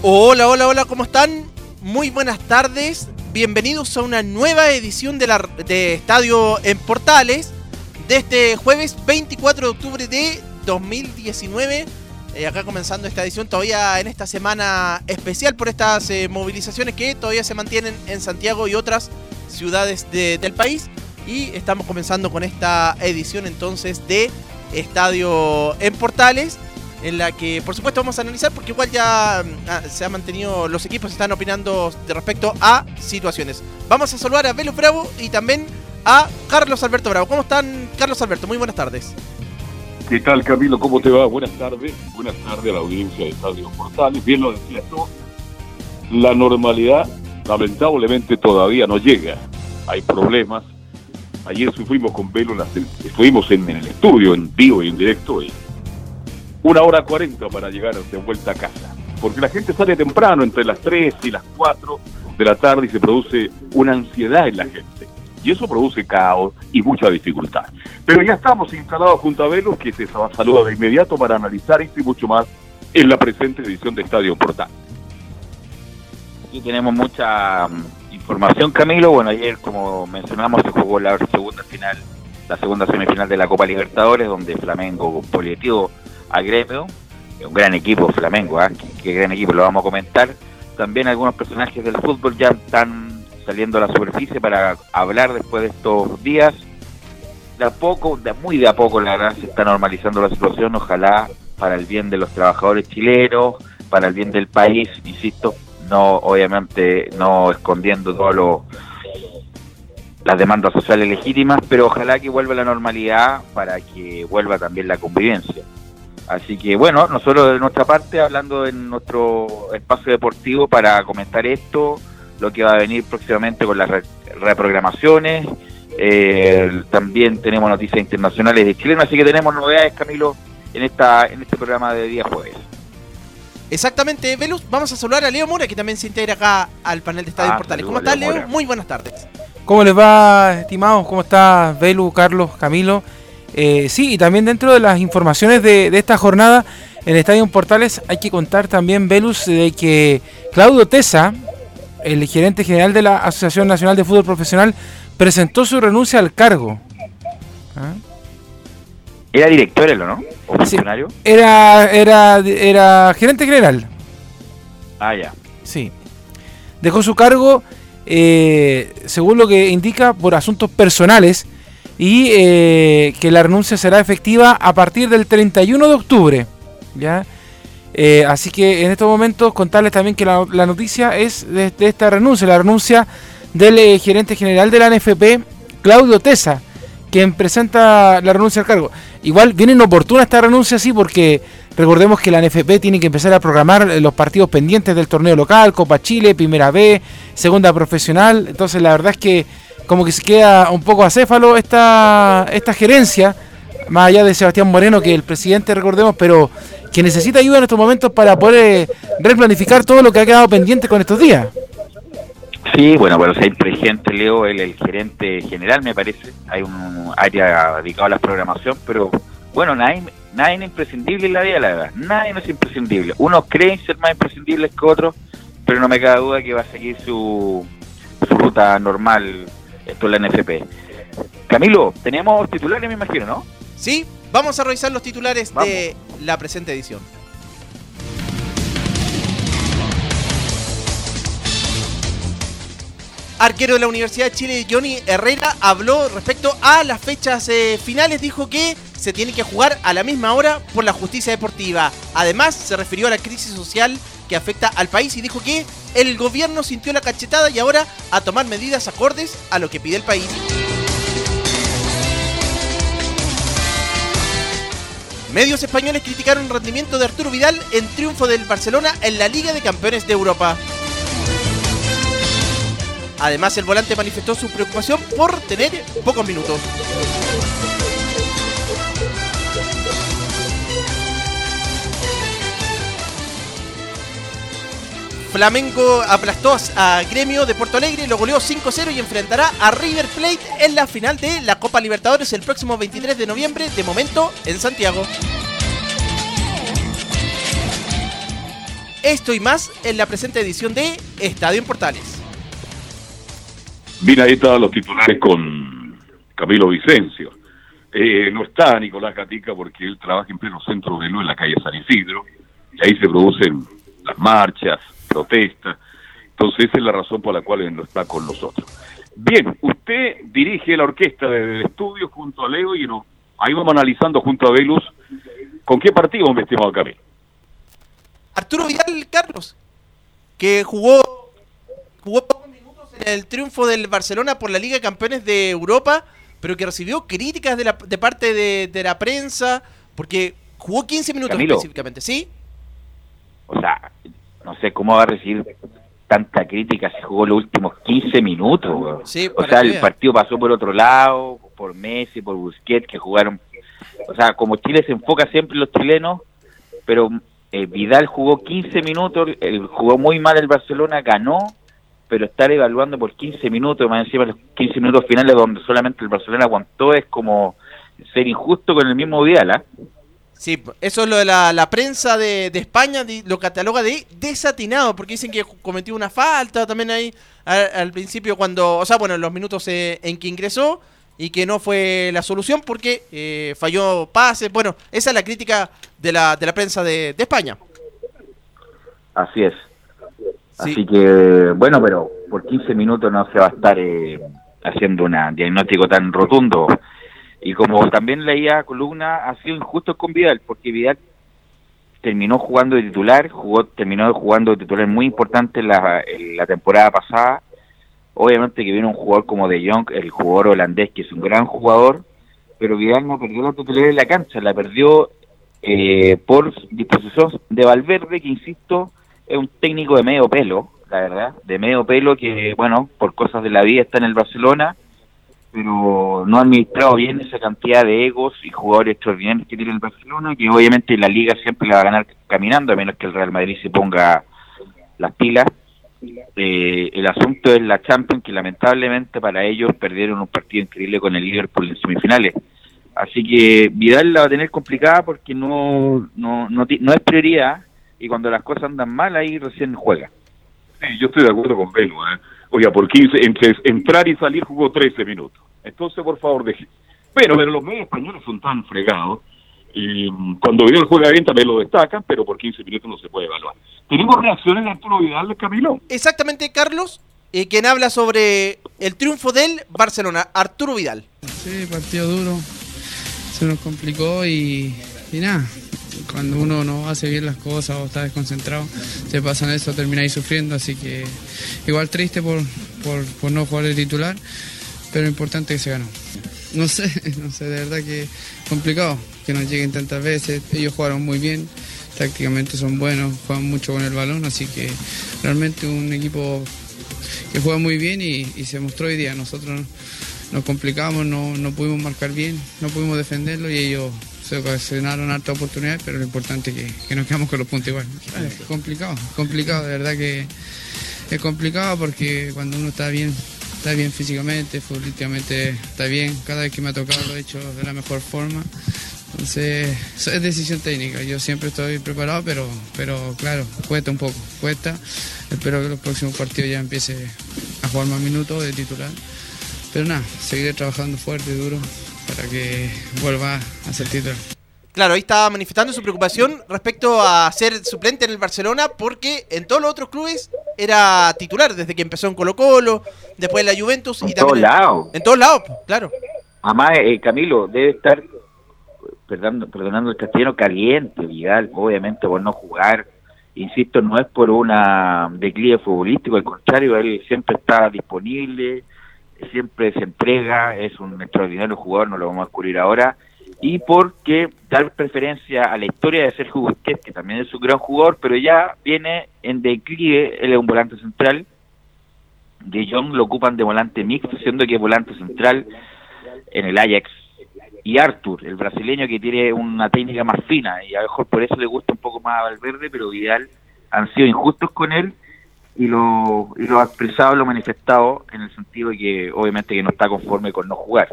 Hola, hola, hola, ¿cómo están? Muy buenas tardes. Bienvenidos a una nueva edición de, la, de Estadio en Portales de este jueves 24 de octubre de 2019. Eh, acá comenzando esta edición todavía en esta semana especial por estas eh, movilizaciones que todavía se mantienen en Santiago y otras ciudades del país. Y estamos comenzando con esta edición entonces de Estadio en Portales en la que por supuesto vamos a analizar porque igual ya mm, ah, se ha mantenido, los equipos están opinando de respecto a situaciones. Vamos a saludar a Velo Bravo y también a Carlos Alberto Bravo. ¿Cómo están, Carlos Alberto? Muy buenas tardes. ¿Qué tal, Camilo? ¿Cómo te va? Buenas tardes. Buenas tardes a la audiencia de Estadio Portales. Bien lo decías tú. La normalidad, lamentablemente, todavía no llega. Hay problemas. Ayer fuimos con Velo, estuvimos en, el estudio, en vivo y en directo, y una hora cuarenta para llegar de vuelta a casa. Porque la gente sale temprano, entre las 3 y las 4 de la tarde, y se produce una ansiedad en la gente. Y eso produce caos y mucha dificultad. Pero ya estamos instalados junto a Velos, que se saluda de inmediato para analizar esto y mucho más en la presente edición de Estadio Portal. Aquí tenemos mucha mm, información, Camilo. Bueno, ayer, como mencionamos, se jugó la segunda final, la segunda semifinal de la Copa Libertadores, donde Flamengo Polietivo a Gremio, un gran equipo Flamengo, ¿eh? qué, gran equipo, lo vamos a comentar. También algunos personajes del fútbol ya están saliendo a la superficie para hablar después de estos días. De a poco, de muy de a poco, la verdad, se está normalizando la situación, ojalá para el bien de los trabajadores chilenos, para el bien del país, insisto, no obviamente no escondiendo todo las demandas sociales legítimas, pero ojalá que vuelva la normalidad para que vuelva también la convivencia. Así que bueno, nosotros de nuestra parte, hablando en nuestro espacio deportivo para comentar esto, lo que va a venir próximamente con las reprogramaciones, eh, también tenemos noticias internacionales de Chile, así que tenemos novedades, Camilo, en esta en este programa de día jueves. Exactamente, Velus, vamos a saludar a Leo Mora, que también se integra acá al panel de Estadio ah, Portales. ¿Cómo estás, Leo? Muy buenas tardes. ¿Cómo les va, estimados? ¿Cómo está Velus, Carlos, Camilo? Eh, sí, y también dentro de las informaciones de, esta jornada en Estadio Portales hay que contar también, Velus, de que Claudio Tesa, el gerente general de la Asociación Nacional de Fútbol Profesional, presentó su renuncia al cargo. ¿Ah? ¿Era director no? ¿O funcionario? era, era, era gerente general. Ah, ya. Sí. Dejó su cargo, eh, según lo que indica, por asuntos personales y eh, que la renuncia será efectiva a partir del 31 de octubre. ¿ya? Eh, así que en estos momentos contarles también que la, noticia es de, esta renuncia, la renuncia del eh, gerente general de la NFP, Claudio Tesa, quien presenta la renuncia al cargo. Igual viene inoportuna esta renuncia, sí, porque recordemos que la NFP tiene que empezar a programar los partidos pendientes del torneo local, Copa Chile, Primera B, Segunda Profesional. Entonces la verdad es que como que se queda un poco acéfalo esta, esta gerencia, más allá de Sebastián Moreno, que el presidente, recordemos, pero que necesita ayuda en estos momentos para poder eh, replanificar todo lo que ha quedado pendiente con estos días. Sí, bueno, bueno, el presidente Leo, el, gerente general, me parece. Hay un área dedicado a la programación, pero bueno, nadie, nadie es imprescindible en la vida, la verdad. Nadie es imprescindible. Unos creen ser más imprescindibles que otros, pero no me cabe duda que va a seguir su, su ruta normal esto es la NFP. Camilo, tenemos titulares, me imagino, ¿no? Sí, vamos a revisar los titulares de la presente edición. Arquero de la Universidad de Chile, Johnny Herrera, habló respecto a las fechas eh, finales. Dijo que se tiene que jugar a la misma hora por la justicia deportiva. Además, se refirió a la crisis social que afecta al país y dijo que el gobierno sintió la cachetada y ahora a tomar medidas acordes a lo que pide el país. Medios españoles criticaron el rendimiento de Arturo Vidal en triunfo del Barcelona en la Liga de Campeones de Europa. Además, el volante manifestó su preocupación por tener pocos minutos. Flamengo aplastó a Gremio de Porto Alegre, lo goleó 5-0 y enfrentará a River Plate en la final de la Copa Libertadores el próximo 23 de noviembre, de momento en Santiago. Esto y más en la presente edición de Estadio en Portales. Mira, ahí estaban los titulares con Camilo Vicencio. Eh, no está Nicolás Gatica porque él trabaja en pleno centro de luz en la calle San Isidro, y ahí se producen las marchas, protestas. Entonces, esa es la razón por la cual él no está con nosotros. Bien, usted dirige la orquesta de estudio junto a Leo y no, ahí vamos analizando junto a Velus con qué partido, mi estimado Camilo. Arturo Vidal Carlos, que jugó, jugó el triunfo del Barcelona por la Liga de Campeones de Europa, pero que recibió críticas de, la, de parte de, la prensa, porque jugó 15 minutos específicamente, ¿sí? O sea, no sé cómo va a recibir tanta crítica si jugó los últimos 15 minutos. o sea, el partido pasó por otro lado, por Messi, por Busquets, que jugaron. O sea, como Chile se enfoca siempre en los chilenos, pero eh, Vidal jugó 15 minutos, jugó muy mal el Barcelona, ganó pero estar evaluando por 15 minutos, más encima los 15 minutos finales donde solamente el Barcelona aguantó, es como ser injusto con el mismo Vidal, ¿ah? Sí, eso es lo de la, prensa de, España, lo cataloga de desatinado, porque dicen que cometió una falta también ahí al, principio cuando, o sea, bueno, en los minutos eh, en que ingresó y que no fue la solución porque eh, falló pases. Bueno, esa es la crítica de la, de la prensa de España. Así es. Así que, bueno, pero por 15 minutos no se va a estar eh, haciendo un diagnóstico tan rotundo. Y como también leía columna, ha sido injusto con Vidal, porque Vidal terminó jugando de titular, jugó, terminó jugando de titular muy importante la, la temporada pasada. Obviamente que viene un jugador como De Jong, el jugador holandés, que es un gran jugador, pero Vidal no perdió la titularidad en la cancha, la perdió eh, por disposición de Valverde, que insisto, es un técnico de medio pelo, la verdad, de medio pelo que, bueno, por cosas de la vida está en el Barcelona, pero no ha administrado bien esa cantidad de egos y jugadores extraordinarios que tiene el Barcelona, que obviamente la liga siempre la va a ganar caminando, a menos que el Real Madrid se ponga las pilas. Eh, el asunto es la Champions, que lamentablemente para ellos perdieron un partido increíble con el Liverpool en semifinales. Así que Vidal la va a tener complicada porque no, no, no, no es prioridad y cuando las cosas andan mal ahí recién juega. Sí, yo estoy de acuerdo con Beno. ¿eh? Oiga, por 15, entre entrar y salir jugó 13 minutos. Entonces, por favor, deje. Pero, pero los medios españoles son tan fregados y mm, cuando Vidal juega bien también lo destacan, pero por 15 minutos no se puede evaluar. ¿Tenemos reacciones de Arturo Vidal, Camilo? Exactamente, Carlos, eh, quien habla sobre el triunfo del Barcelona, Arturo Vidal. Sí, partido duro, se nos complicó y, y nada, cuando uno no hace bien las cosas o está desconcentrado, se pasan eso, termina ahí sufriendo, así que igual triste por, por, no jugar el titular, pero importante que se ganó. No sé, no sé, de verdad que complicado que nos lleguen tantas veces, ellos jugaron muy bien, tácticamente son buenos, juegan mucho con el balón, así que realmente un equipo que juega muy bien y, se mostró hoy día, nosotros nos complicamos, no, no pudimos marcar bien, no pudimos defenderlo y ellos se ocasionaron harta oportunidades, pero lo importante es que, nos quedamos con los puntos igual. Es complicado, complicado, de verdad que es complicado porque cuando uno está bien, está bien físicamente, futbolísticamente está bien, cada vez que me ha tocado lo he hecho de la mejor forma. Entonces, es decisión técnica. Yo siempre estoy preparado, pero, pero claro, cuesta un poco, cuesta. Espero que los próximos partidos ya empiece a jugar más minutos de titular. Pero nada, seguiré trabajando fuerte y duro para que vuelva a ser titular. Claro, ahí estaba manifestando su preocupación respecto a ser suplente en el Barcelona porque en todos los otros clubes era titular desde que empezó en Colo Colo, después en la Juventus en y todos lados. En todos lados, claro. Además, eh, Camilo, debe estar, perdonando, perdonando el castellano, caliente, Vidal, obviamente por no jugar. Insisto, no es por una declive futbolístico, al contrario, él siempre está disponible, siempre se entrega, es un extraordinario jugador, no lo vamos a descubrir ahora y porque dar preferencia a la historia de Sergio Busquets, que también es un gran jugador, pero ya viene en declive, él es un volante central, de Jong lo ocupan de volante mixto, siendo que es volante central en el Ajax, y Arthur, el brasileño que tiene una técnica más fina, y a lo mejor por eso le gusta un poco más a Valverde, pero Vidal han sido injustos con él, y lo, y lo ha expresado, lo ha manifestado, en el sentido de que obviamente que no está conforme con no jugar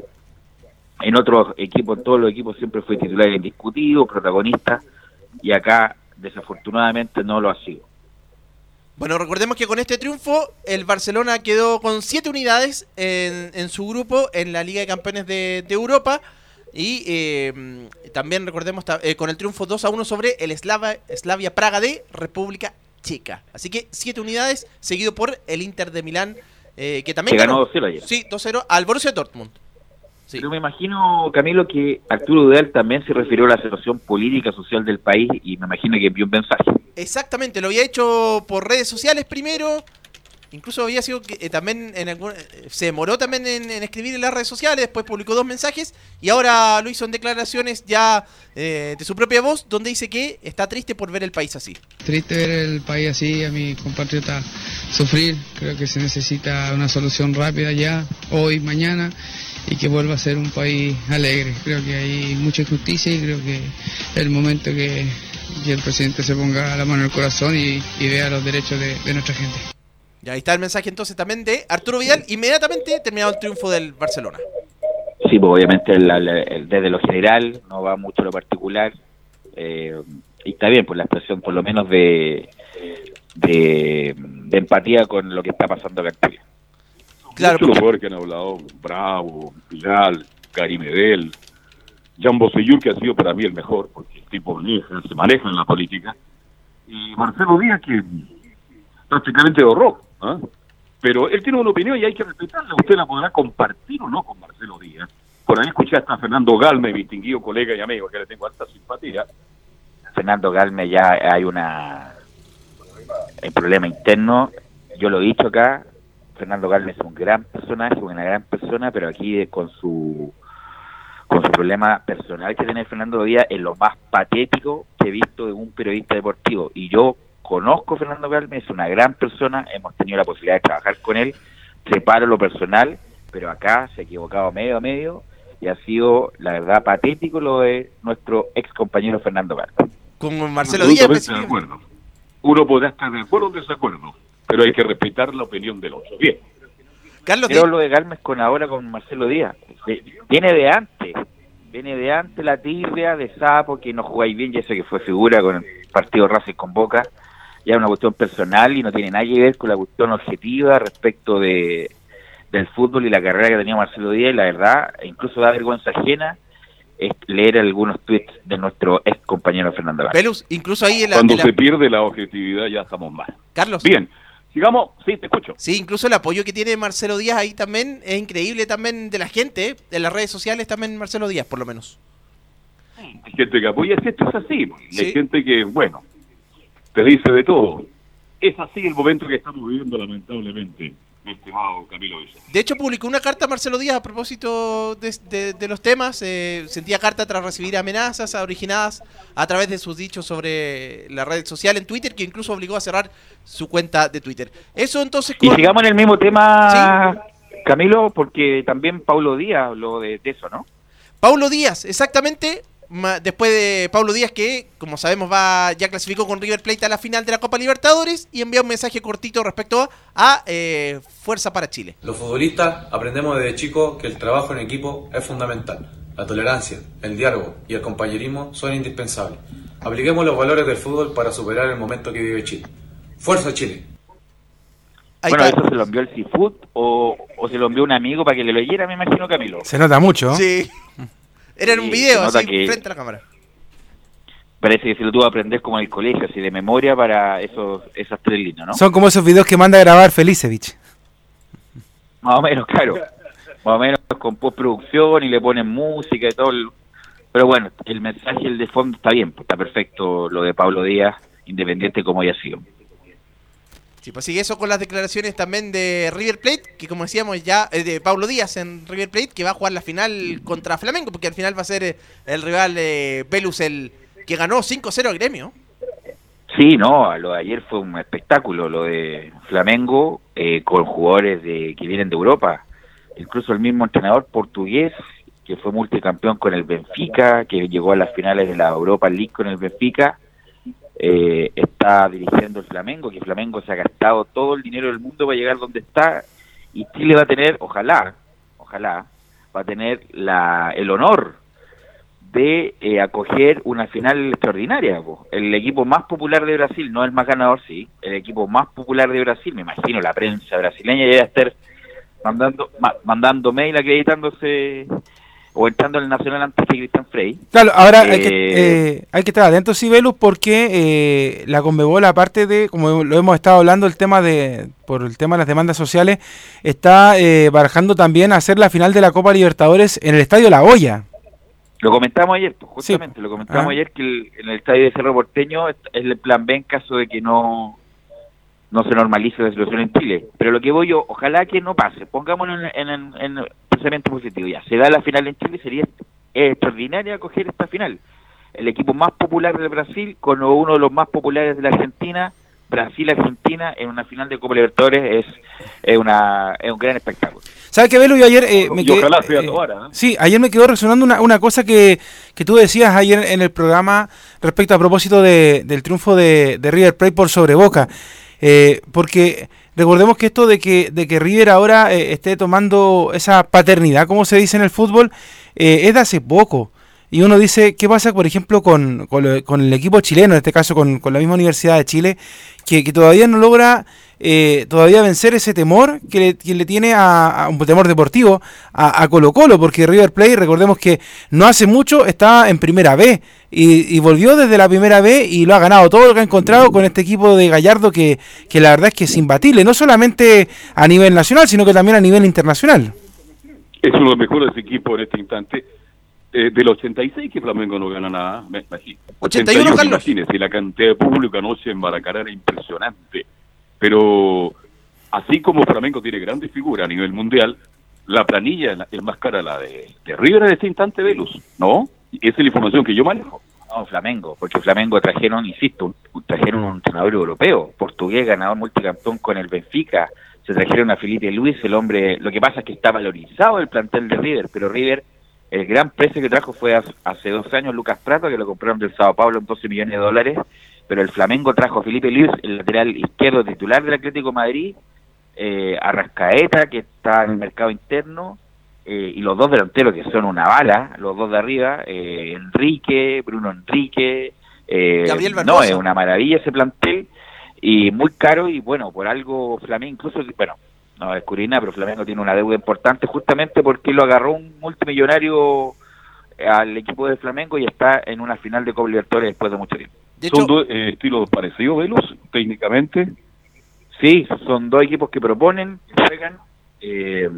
en otros equipos, en todos los equipos siempre fue titular indiscutido, protagonista, y acá desafortunadamente no lo ha sido. Bueno, recordemos que con este triunfo el Barcelona quedó con siete unidades en, su grupo en la Liga de Campeones de, Europa y eh, también recordemos eh, con el triunfo 2 a 1 sobre el Slavia Praga de República Checa. Así que siete unidades seguido por el Inter de Milán eh, que también ganó 2-0 ayer. Sí, 2-0 al Borussia Dortmund. Pero me imagino, Camilo, que Arturo Udal también se refirió a la situación política, social del país y me imagino que envió un mensaje. Exactamente, lo había hecho por redes sociales primero. Incluso había sido que eh, también en algún, eh, se demoró también en, escribir en las redes sociales, después publicó dos mensajes y ahora lo hizo en declaraciones ya eh, de su propia voz, donde dice que está triste por ver el país así. Triste ver el país así, a mi compatriota sufrir, creo que se necesita una solución rápida ya, hoy, mañana y que vuelva a ser un país alegre. Creo que hay mucha injusticia y creo que el momento que, el presidente se ponga la mano en el corazón y, vea los derechos de, nuestra gente. Y ahí está el mensaje entonces también de Arturo Vidal, inmediatamente terminado el triunfo del Barcelona. Sí, pues obviamente desde lo general, no va mucho lo particular. Eh, y está bien, pues la expresión por lo menos de, de, empatía con lo que está pasando acá en Claro, Muchos jugadores que han hablado, Bravo, Vidal, Gary Medel, Jan Bosellur, que ha sido para mí el mejor, porque el tipo se maneja en la política, y Marcelo Díaz, que prácticamente ahorró, ¿ah? pero él tiene una opinión y hay que respetarla. Usted la podrá compartir o no con Marcelo Díaz. Por ahí escuché hasta Fernando Galme, distinguido colega y amigo, que le tengo alta simpatía. Fernando Galme ya hay una un problema interno, yo lo he dicho acá, Fernando Galvez es un gran personaje, una gran persona, pero aquí con su con su problema personal que tiene Fernando Díaz es lo más patético que he visto de un periodista deportivo. Y yo conozco a Fernando Galvez, es una gran persona, hemos tenido la posibilidad de trabajar con él, separo lo personal, pero acá se ha equivocado medio a medio y ha sido, la verdad, patético lo de nuestro ex compañero Fernando Galvez. Con Marcelo Díaz. De acuerdo. Uno podrá estar de acuerdo o desacuerdo pero hay que respetar la opinión del otro. Bien. Carlos, pero lo de Galmes con ahora con Marcelo Díaz. Viene de antes. Viene de antes la tibia de Sapo, que no jugáis bien, ya sé que fue figura con el partido Racing con Boca. Ya es una cuestión personal y no tiene nada que ver con la cuestión objetiva respecto de del fútbol y la carrera que tenía Marcelo Díaz. Y la verdad, incluso da vergüenza ajena es leer algunos tweets de nuestro ex compañero Fernando Velus, incluso ahí en la, Cuando se pierde la objetividad ya estamos mal. Carlos. Bien, Digamos, sí, te escucho. Sí, incluso el apoyo que tiene Marcelo Díaz ahí también es increíble también de la gente, de las redes sociales también Marcelo Díaz, por lo menos. Hay gente que apoya, esto es así. Hay gente que, bueno, te dice de todo. Es así el momento que estamos viviendo, lamentablemente estimado Camilo De hecho, publicó una carta a Marcelo Díaz a propósito de, los temas. Eh, sentía carta tras recibir amenazas originadas a través de sus dichos sobre la red social en Twitter, que incluso obligó a cerrar su cuenta de Twitter. Eso entonces... Y sigamos en el mismo tema, Camilo, porque también Paulo Díaz habló de, de eso, ¿no? Paulo Díaz, exactamente después de Pablo Díaz que, como sabemos, va ya clasificó con River Plate a la final de la Copa Libertadores y envía un mensaje cortito respecto a eh, Fuerza para Chile. Los futbolistas aprendemos desde chicos que el trabajo en equipo es fundamental. La tolerancia, el diálogo y el compañerismo son indispensables. Apliquemos los valores del fútbol para superar el momento que vive Chile. ¡Fuerza Chile! bueno, eso se lo envió el Seafood o, o, se lo envió un amigo para que le leyera, me imagino, Camilo. Se nota mucho. Sí. Era en un video, así, frente a la cámara. Parece que se lo tuvo que aprender como en el colegio, así de memoria para esos, esas tres líneas, ¿no? Son como esos videos que manda a grabar Felicevich. Más o menos, claro. Más o menos con postproducción y le ponen música y todo. Pero bueno, el mensaje el de fondo está bien, está perfecto lo de Pablo Díaz, independiente como haya sido. Sí, pues sigue eso con las declaraciones también de River Plate, que como decíamos ya, eh, de Pablo Díaz en River Plate, que va a jugar la final contra Flamengo, porque al final va a ser eh, el rival de Pelus, el que ganó 5-0 al gremio. Sí, no, lo de ayer fue un espectáculo, lo de Flamengo eh, con jugadores de, que vienen de Europa, incluso el mismo entrenador portugués que fue multicampeón con el Benfica, que llegó a las finales de la Europa League con el Benfica, eh, está dirigiendo el Flamengo, que Flamengo se ha gastado todo el dinero del mundo para llegar donde está, y Chile va a tener, ojalá, ojalá, va a tener la, el honor de eh, acoger una final extraordinaria. El equipo más popular de Brasil, no el más ganador, sí, el equipo más popular de Brasil, me imagino la prensa brasileña ya a estar mandando, mandando mail acreditándose o entrando en el Nacional antes que Cristian Frey. Claro, ahora hay, que, eh, eh, hay que estar atento, sí, Velus, porque eh, la Conmebol, aparte de, como lo hemos estado hablando, el tema de, por el tema de las demandas sociales, está eh, barajando también hacer la final de la Copa Libertadores en el Estadio La Hoya. Lo comentamos ayer, pues, justamente, lo comentamos ah. ayer que en el estadio de Cerro Porteño es el plan B en caso de que no no se normalice la situación en Chile. Pero lo que voy yo, ojalá que no pase, pongámonos en, en, en pensamiento positivo. Ya, se da la final en Chile, sería extraordinaria acoger esta final. El equipo más popular del Brasil con uno de los más populares de la Argentina, Brasil-Argentina en una final de Copa Libertadores es, es, una, es un gran espectáculo. ¿Sabes qué, Velo? Yo ayer eh, me quedé, eh, ¿eh? Sí, ayer me quedó resonando una, una cosa que, que, tú decías ayer en el programa respecto a propósito de, del triunfo de, de River Plate por sobre Boca. Eh, porque recordemos que esto de que, de que River ahora eh, esté tomando esa paternidad, como se dice en el fútbol, eh, es de hace poco. Y uno dice, ¿qué pasa, por ejemplo, con, con, el equipo chileno, en este caso con, con la misma Universidad de Chile, que, que todavía no logra eh, todavía vencer ese temor que le, tiene a, un temor deportivo a, Colo Colo, porque River Plate, recordemos que no hace mucho estaba en primera B y, volvió desde la primera B y lo ha ganado todo lo que ha encontrado con este equipo de Gallardo que, que la verdad es que es imbatible, no solamente a nivel nacional, sino que también a nivel internacional. Es uno de los mejores equipos en este instante. Eh, del 86 que Flamengo no gana nada, me imagino. 81, Imagínese, la cantidad de público anoche en Maracaná era impresionante pero así como Flamengo tiene grandes figuras a nivel mundial, la planilla es más cara la de, River en este instante Velus, ¿no? Esa es la información que yo manejo. No, Flamengo, porque Flamengo trajeron, insisto, trajeron un entrenador europeo, portugués, ganador multicampeón con el Benfica, se trajeron a Felipe Luis, el hombre, lo que pasa es que está valorizado el plantel de River, pero River, el gran precio que trajo fue hace dos años Lucas Prato, que lo compraron del Sao Paulo en 12 millones de dólares, pero el Flamengo trajo a Felipe Luis, el lateral izquierdo titular del Atlético Madrid, eh, a Rascaeta, que está en el mercado interno, eh, y los dos delanteros que son una bala, los dos de arriba, eh, Enrique, Bruno Enrique, eh, no, es una maravilla ese plantel, y muy caro, y bueno, por algo Flamengo, incluso, bueno, no descubrí nada, pero Flamengo tiene una deuda importante justamente porque lo agarró un multimillonario al equipo de Flamengo y está en una final de Copa Libertadores después de mucho tiempo. ¿Son dos eh, estilos parecidos, Velos, técnicamente? Sí, son dos equipos que proponen, juegan. Eh,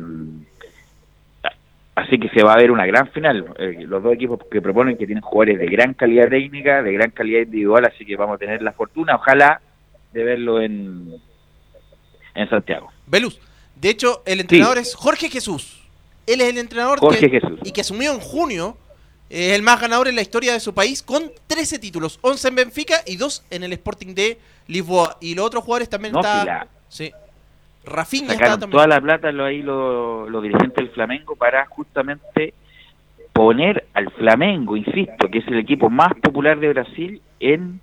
así que se va a ver una gran final. Eh, los dos equipos que proponen que tienen jugadores de gran calidad técnica, de gran calidad individual, así que vamos a tener la fortuna, ojalá, de verlo en, en Santiago. Velus, de hecho, el entrenador es Jorge Jesús. Él es el entrenador Jorge Jesús. y que asumió en junio es el más ganador en la historia de su país con 13 títulos, 11 en Benfica y 2 en el Sporting de Lisboa. Y los otros jugadores también no, está... Sí. Rafinha está también. toda la plata lo, ahí los lo dirigentes del Flamengo para justamente poner al Flamengo, insisto, que es el equipo más popular de Brasil en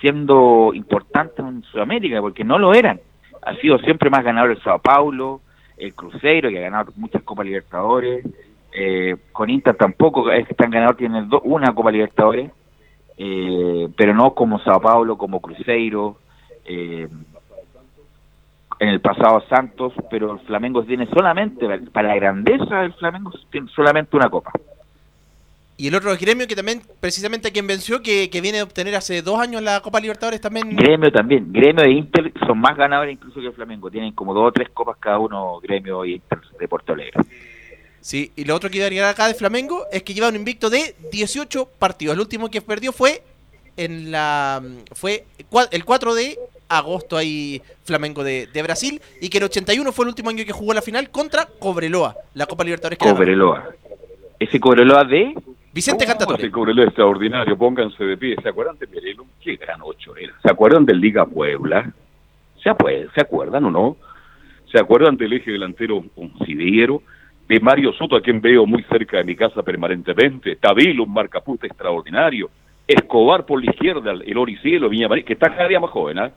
siendo importante en Sudamérica, porque no lo eran. Ha sido siempre más ganador el Sao Paulo, el Cruzeiro, que ha ganado muchas Copas Libertadores, eh, con Inter tampoco es que están ganador, tienen una Copa Libertadores, eh, pero no como Sao Paulo, como Cruzeiro, eh, en el pasado Santos, pero el Flamengo tiene solamente, para la grandeza del Flamengo, tiene solamente una copa. Y el otro gremio que también, precisamente a quien venció, que, viene a obtener hace dos años la Copa Libertadores también. Gremio también. Gremio e Inter son más ganadores incluso que el Flamengo. Tienen como dos o tres copas cada uno, Gremio e Inter de Porto Alegre. Sí, y lo otro que iba a agregar acá de Flamengo es que lleva un invicto de 18 partidos. El último que perdió fue en la fue el 4 de agosto ahí Flamengo de, Brasil y que el 81 fue el último año que jugó la final contra Cobreloa, la Copa Libertadores. Cobreloa. Ese Cobreloa de Vicente Cantatore. Ese Cobreloa extraordinario, pónganse de pie. ¿Se acuerdan de Merelo? Qué gran ocho era. ¿Se acuerdan del Liga Puebla? ¿Se, ¿Se acuerdan o no? ¿Se acuerdan del eje delantero Sidiero? De Mario Soto, a quien veo muy cerca de mi casa permanentemente. Tabilo, un marcaputa extraordinario. Escobar por la izquierda, el Oricielo, Viña María, que está cada día más joven, ¿eh?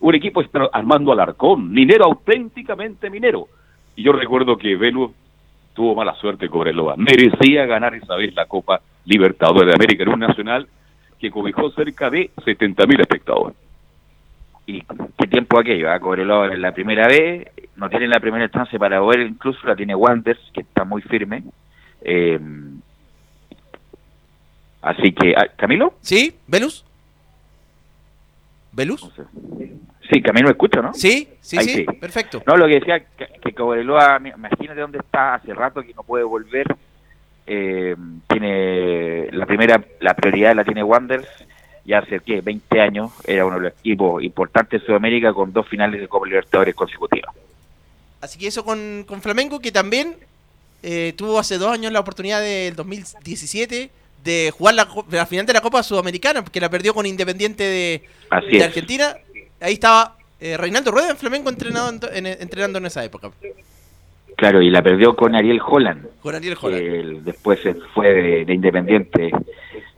Un equipo Armando Alarcón, minero auténticamente minero. Y yo recuerdo que Velo tuvo mala suerte Cobreloa. Merecía ganar esa vez la Copa Libertadores de América en un nacional que cobijó cerca de 70.000 espectadores. ¿Y qué tiempo aquello? ¿eh? Cobreloa en la primera vez, no tiene la primera instancia para ver, incluso la tiene Wanders, que está muy firme. Eh, Así que, ah, ¿Camilo? Sí, ¿Velus? ¿Velus? Sí, Camilo me escucha, ¿no? Sí, sí, sí, perfecto. No, lo que decía, que, que Cobreloa, imagínate dónde está hace rato que no puede volver. Eh, tiene la primera, la prioridad la tiene Wanderers, ya hace, ¿qué? 20 años, era uno de los equipos importantes de Sudamérica con dos finales de Copa Libertadores consecutivas. Así que eso con, con Flamengo, que también eh, tuvo hace dos años la oportunidad del 2017 de jugar la, final de la Copa Sudamericana, porque la perdió con Independiente de, Argentina. Ahí estaba eh, Reinaldo Rueda en Flamengo entrenado entrenando en esa época. Claro, y la perdió con Ariel Holland. Con Ariel Holland. después fue de, Independiente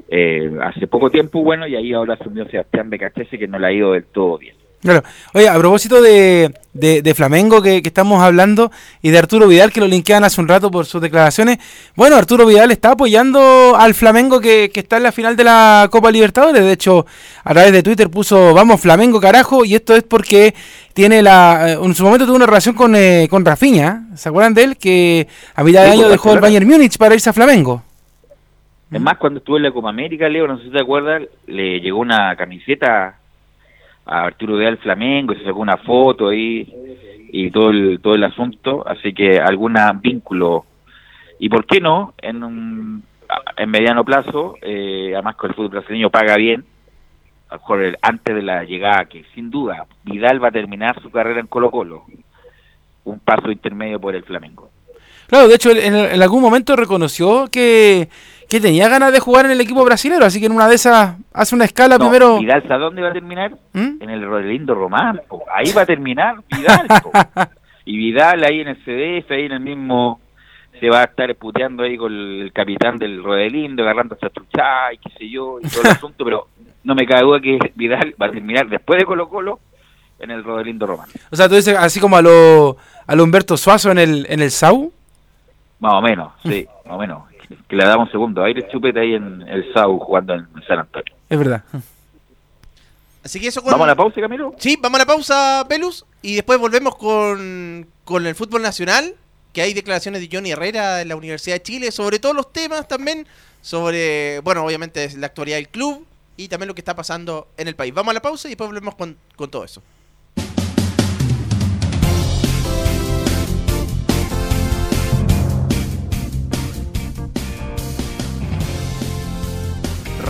eh, hace poco tiempo, bueno, y ahí ahora asumió Sebastián Becachese, que no le ha ido del todo bien. Claro. Oye, a propósito de, de, Flamengo que, estamos hablando y de Arturo Vidal que lo linkean hace un rato por sus declaraciones, bueno, Arturo Vidal está apoyando al Flamengo que, está en la final de la Copa Libertadores. De hecho, a través de Twitter puso, vamos Flamengo carajo, y esto es porque tiene la... Eh, en su momento tuvo una relación con, eh, con Rafinha, ¿se acuerdan de él? Que a mitad de año pues, dejó el Bayern Múnich para irse a Flamengo. Es más, cuando estuvo en la Copa América, Leo, no sé si te acuerdas, le llegó una camiseta a Arturo Vidal Flamengo, se sacó una foto ahí y todo el, todo el asunto, así que algún vínculo. ¿Y por qué no? En, un, en mediano plazo, eh, además que el fútbol brasileño paga bien, antes de la llegada, que sin duda Vidal va a terminar su carrera en Colo Colo, un paso intermedio por el Flamengo. Claro, de hecho, en, algún momento reconoció que, que, tenía ganas de jugar en el equipo brasileño, así que en una de esas hace una escala primero. Vidal, ¿a dónde va a terminar? ¿Mm? En el Rodelindo Román. Ahí va a terminar Vidal. y Vidal ahí en el CDF, ahí en el mismo. Se va a estar puteando ahí con el capitán del Rodelindo, agarrando a chucha y qué sé yo, y todo el asunto, pero no me cabe duda que Vidal va a terminar después de Colo Colo en el Rodelindo Román. O sea, tú dices así como a lo, a lo Humberto Suazo en el, en el SAU. Más o menos, sí, más o menos. Que le damos un segundo aire chupete ahí en el SAU jugando en San Antonio. Es verdad. Así que eso ¿Vamos a la pausa, Camilo? Sí, vamos a la pausa, Pelus, y después volvemos con, con el fútbol nacional, que hay declaraciones de Johnny Herrera en la Universidad de Chile sobre todos los temas también, sobre, bueno, obviamente la actualidad del club y también lo que está pasando en el país. Vamos a la pausa y después volvemos con, con todo eso.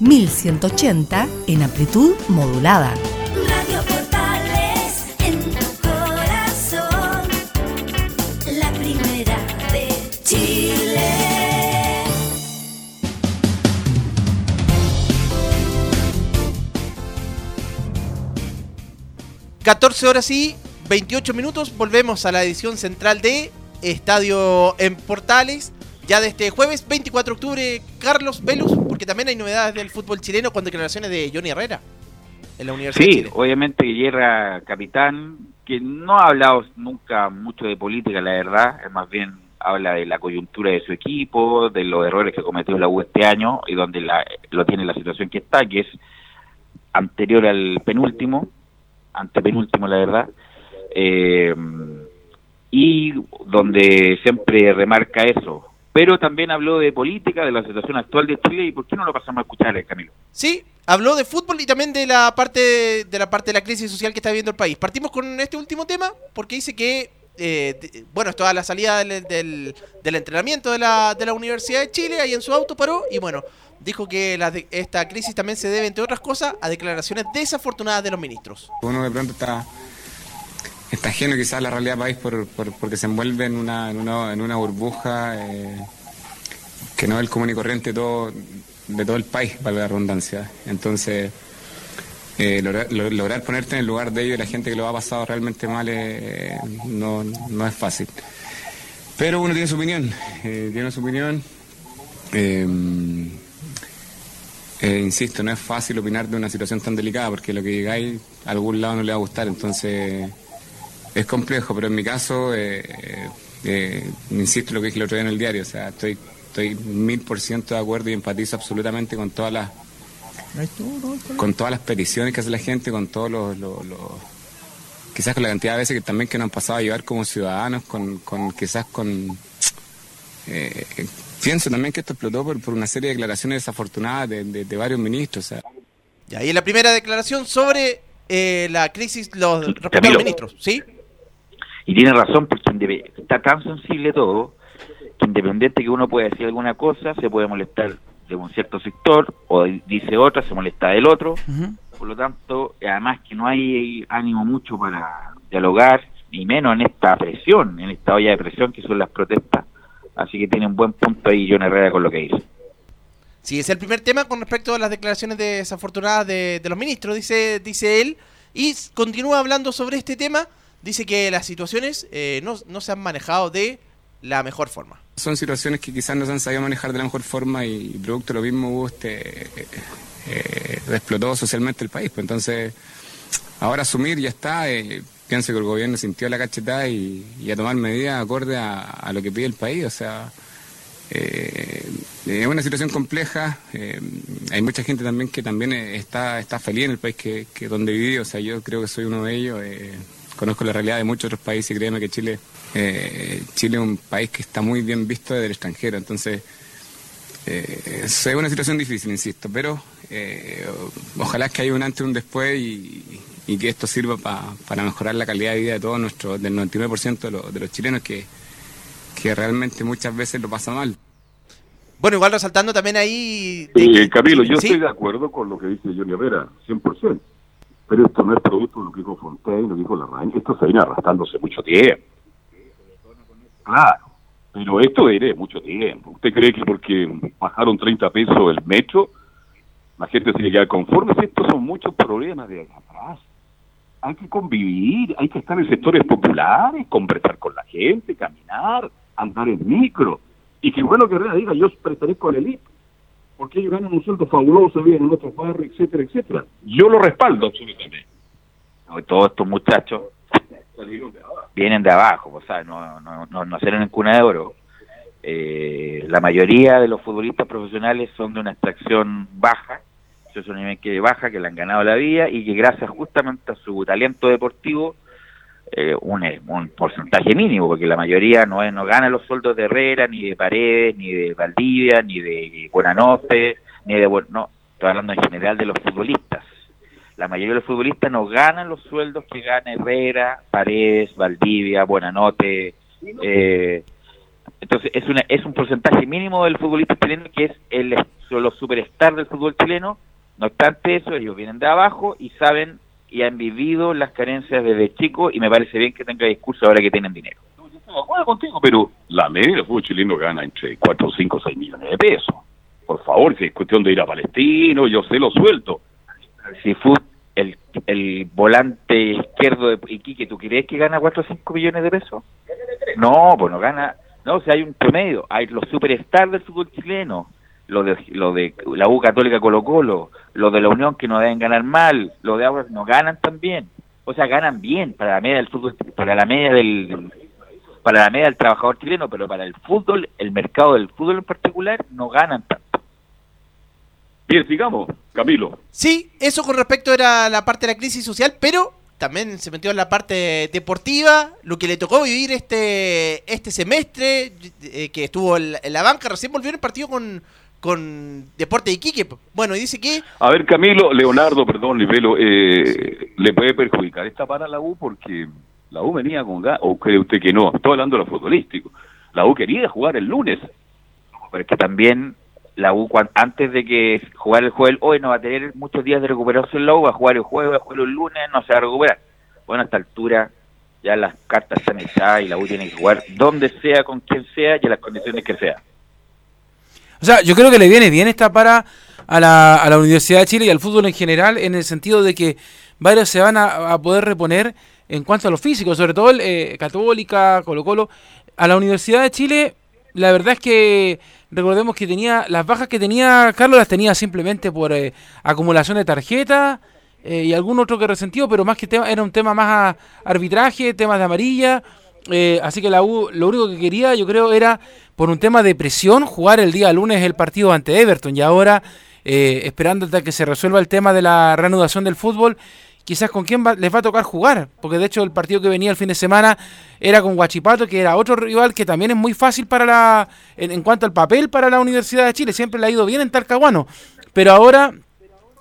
1180 en amplitud modulada. Radio Portales en tu corazón, la primera de Chile. ...14 horas y 28 minutos... ...volvemos a la edición central de... ...Estadio en Portales... Ya de este jueves 24 de octubre, Carlos Velus, porque también hay novedades del fútbol chileno con declaraciones de Johnny Herrera en la Universidad sí, de Chile. obviamente Guerra, capitán, que no ha hablado nunca mucho de política, la verdad, es más bien habla de la coyuntura de su equipo, de los errores que cometió la U este año y donde la, lo tiene la situación que está, que es anterior al penúltimo, antepenúltimo, la verdad. Eh, y donde siempre remarca eso, pero también habló de política, de la situación actual de Chile y por qué no lo pasamos a escuchar, Camilo. Sí, habló de fútbol y también de la parte de la parte de la crisis social que está viviendo el país. Partimos con este último tema porque dice que eh, bueno, esto a la salida del, del, del entrenamiento de la, de la Universidad de Chile, ahí en su auto paró y bueno, dijo que la de- esta crisis también se debe, entre otras cosas, a declaraciones desafortunadas de los ministros. Uno de pronto está, está ajeno quizás la realidad país por, por- porque se envuelve en una, en una, en una burbuja eh, que no es el común y corriente todo, de todo el país, valga la redundancia. Entonces, eh, lograr, lo- lograr ponerte en el lugar de ellos y la gente que lo ha pasado realmente mal eh, no, no es fácil. Pero uno tiene su opinión, eh, tiene su opinión. Eh, insisto, no es fácil opinar de una situación tan delicada porque lo que digáis a algún lado no le va a gustar, entonces es complejo, pero en mi caso, eh, eh, eh, insisto en lo que dije el otro día en el diario, o sea, estoy estoy mil por ciento de acuerdo y empatizo absolutamente con todas las con todas las peticiones que hace la gente, con todos los, los- los- quizás con la cantidad de veces que también que nos han pasado a llevar como ciudadanos, con, con quizás con eh, pienso también que esto explotó por, por una serie de declaraciones desafortunadas de, de- de varios ministros. O sea, Y ahí la primera declaración sobre eh, la crisis los, respecto a Camilo. los ministros, ¿sí? Y tiene razón, porque está tan sensible todo, que independiente que uno pueda decir alguna cosa, se puede molestar de un cierto sector, o dice otra, se molesta del otro. Por lo tanto, además que no hay ánimo mucho para dialogar, ni menos en esta presión, en esta olla de presión que son las protestas. Así que tiene un buen punto ahí John Herrera con lo que dice. Sí, es el primer tema con respecto a las declaraciones desafortunadas de, de los ministros, dice, dice él. Y continúa hablando sobre este tema. Dice que las situaciones eh, no, no se han manejado de la mejor forma. son situaciones que quizás no se han sabido manejar de la mejor forma y, producto de lo mismo hubo este, eh, eh, explotó socialmente el país. Pues entonces, ahora asumir ya está. eh, pienso que el gobierno sintió la cachetada y, y a tomar medidas acorde a, lo que pide el país. O sea, eh, es una situación compleja. hay mucha gente también que también está, está feliz en el país que, que donde vive. O sea, yo creo que soy uno de ellos. Conozco la realidad de muchos otros países y créeme que Chile eh, Chile es un país que está muy bien visto desde el extranjero, entonces eh, es una situación difícil, insisto, pero eh, ojalá que haya un antes y un después y, y que esto sirva pa- para mejorar la calidad de vida de todos nuestros, del 99% de, los- de los chilenos que, que realmente muchas veces lo pasa mal. Bueno, igual resaltando también ahí... Eh, Camilo, yo Sí. estoy de acuerdo con lo que dice Johnny Herrera, 100%. Pero esto no es producto lo que dijo Fontaine, lo que dijo Larraín. Esto se viene arrastrándose mucho tiempo. Claro. Pero esto viene mucho tiempo. ¿Usted cree que porque bajaron 30 pesos el metro, la gente se queda conforme? Estos son muchos problemas de atrás. Hay que convivir, hay que estar en sectores populares, conversar con la gente, caminar, andar en micro. Y que bueno que Herrera diga, yo pertenezco a la elite porque ellos ganan un sueldo fabuloso, viven en otros barrios, etcétera, etcétera. Yo lo respaldo absolutamente. No, y todos estos muchachos vienen de abajo, o sea, no, no, no nacieron en cuna de oro. Eh, la mayoría de los futbolistas profesionales son de una extracción baja, socioeconómica baja, que le han ganado la vida y que gracias justamente a su talento deportivo, eh, un, un porcentaje mínimo, porque la mayoría no, no gana los sueldos de Herrera, ni de Paredes, ni de Valdivia, ni de Buenanote, ni de... No, estoy hablando en general de los futbolistas la mayoría de los futbolistas no ganan los sueldos que gana Herrera, Paredes, Valdivia, Buenanote. Eh, entonces es una es un porcentaje mínimo del futbolista chileno que es el los superstars del fútbol chileno. No obstante eso, ellos vienen de abajo y saben y han vivido las carencias desde chicos y me parece bien que tenga discurso ahora que tienen dinero. Estoy de acuerdo contigo, pero la media del fútbol chileno gana entre 4, 5, 6 millones de pesos. Por favor, si es cuestión de ir a Palestino, yo sé lo suelto. Si fut, el, el volante izquierdo de Iquique, ¿tú crees que gana 4 o 5 millones de pesos? No, pues no gana. No, o sea, hay un promedio. Hay los superstars del fútbol chileno. Lo de, lo de la U Católica Colo Colo, lo de la Unión que no deben ganar mal, lo de Aguas no ganan también. O sea, ganan bien para la media del fútbol, para la media del para la media del trabajador chileno, pero para el fútbol, el mercado del fútbol en particular, no ganan tanto. Bien, sigamos, Camilo. Sí, eso con respecto era la parte de la crisis social, pero también se metió en la parte deportiva, lo que le tocó vivir este este semestre, eh, que estuvo en la, en la banca, recién volvió el partido con, con Deporte de Iquique. Bueno, y dice que A ver, Camilo, Leonardo, perdón, Livelo, eh, le puede perjudicar esta para la U porque la U venía con ganas, o cree usted que no, estoy hablando de lo futbolístico. La U quería jugar el lunes. pero es que también la U antes de que jugar el jueves hoy no va a tener muchos días de recuperación la U, va a jugar el jueves, va a jugar el lunes, no se va a recuperar. Bueno, a esta altura ya las cartas están echadas y la U tiene que jugar donde sea, con quien sea y en las condiciones que sea. O sea, yo creo que le viene bien esta para a la, a la Universidad de Chile y al fútbol en general, en el sentido de que varios se van a, a poder reponer en cuanto a lo físico, sobre todo el, eh, Católica, Colo Colo. A la Universidad de Chile, la verdad es que recordemos que tenía las bajas que tenía Carlos las tenía simplemente por eh, acumulación de tarjetas eh, y algún otro que resentido, pero más que tema era un tema más a arbitraje, temas de amarilla. Eh, así que la U lo único que quería, yo creo, era por un tema de presión jugar el día lunes el partido ante Everton. Y ahora eh, esperando hasta que se resuelva el tema de la reanudación del fútbol. Quizás con quién les va a tocar jugar, porque de hecho el partido que venía el fin de semana era con Guachipato, que era otro rival que también es muy fácil para la en, en cuanto al papel para la Universidad de Chile, siempre le ha ido bien en Talcahuano, pero ahora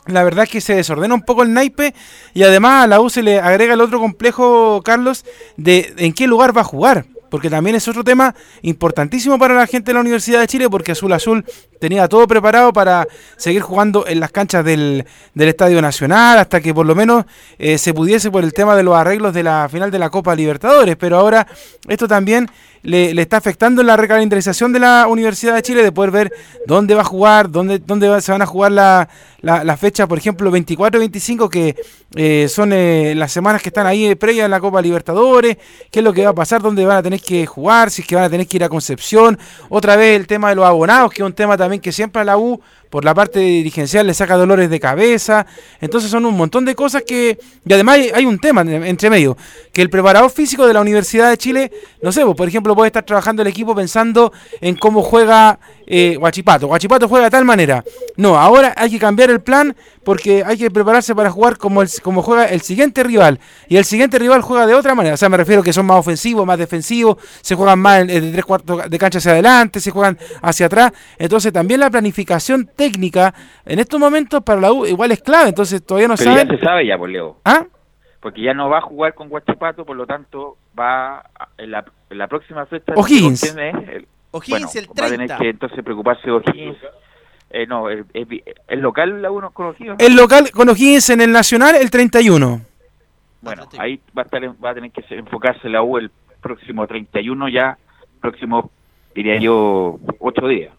la verdad es que se desordena un poco el naipe y además a la U se le agrega el otro complejo, Carlos, de en qué lugar va a jugar. Porque también es otro tema importantísimo para la gente de la Universidad de Chile, porque Azul Azul tenía todo preparado para seguir jugando en las canchas del, del Estadio Nacional, hasta que por lo menos eh, se pudiese por el tema de los arreglos de la final de la Copa Libertadores. Pero ahora esto también le, le está afectando la recalendarización de la Universidad de Chile, de poder ver dónde va a jugar, dónde, dónde se van a jugar la, la, la fecha, por ejemplo, 24 y 25, que eh, son eh, las semanas que están ahí previas a la Copa Libertadores, qué es lo que va a pasar, dónde van a tener que jugar, si es que van a tener que ir a Concepción, otra vez el tema de los abonados, que es un tema también que siempre a la U, por la parte dirigencial, le saca dolores de cabeza, entonces son un montón de cosas que, y además hay, un tema en- entre medio, que el preparador físico de la Universidad de Chile, no sé, por ejemplo, puede estar trabajando el equipo pensando en cómo juega eh, Guachipato. Guachipato juega de tal manera. No, ahora hay que cambiar el plan porque hay que prepararse para jugar como, el, como juega el siguiente rival. Y el siguiente rival juega de otra manera. O sea, me refiero que son más ofensivos, más defensivos, se juegan más en- de tres cuartos de cancha hacia adelante, se juegan hacia atrás. Entonces también la planificación técnica en estos momentos para la U igual es clave. Entonces todavía no Pero saben. ya se sabe ya, por Leo. ¿Ah? Porque ya no va a jugar con Guachipato, por lo tanto va en la, en la próxima fecha. O'Higgins. O'Higgins bueno, el Va a tener 30. que entonces preocuparse de O'Higgins. Eh, no, el, el- el local la uno con O'Higgins. El local con O'Higgins en el Nacional el 31. Bueno, ahí va a, estar, en- va a tener que se- enfocarse la U el próximo 31 ya, próximo, diría yo, ocho días.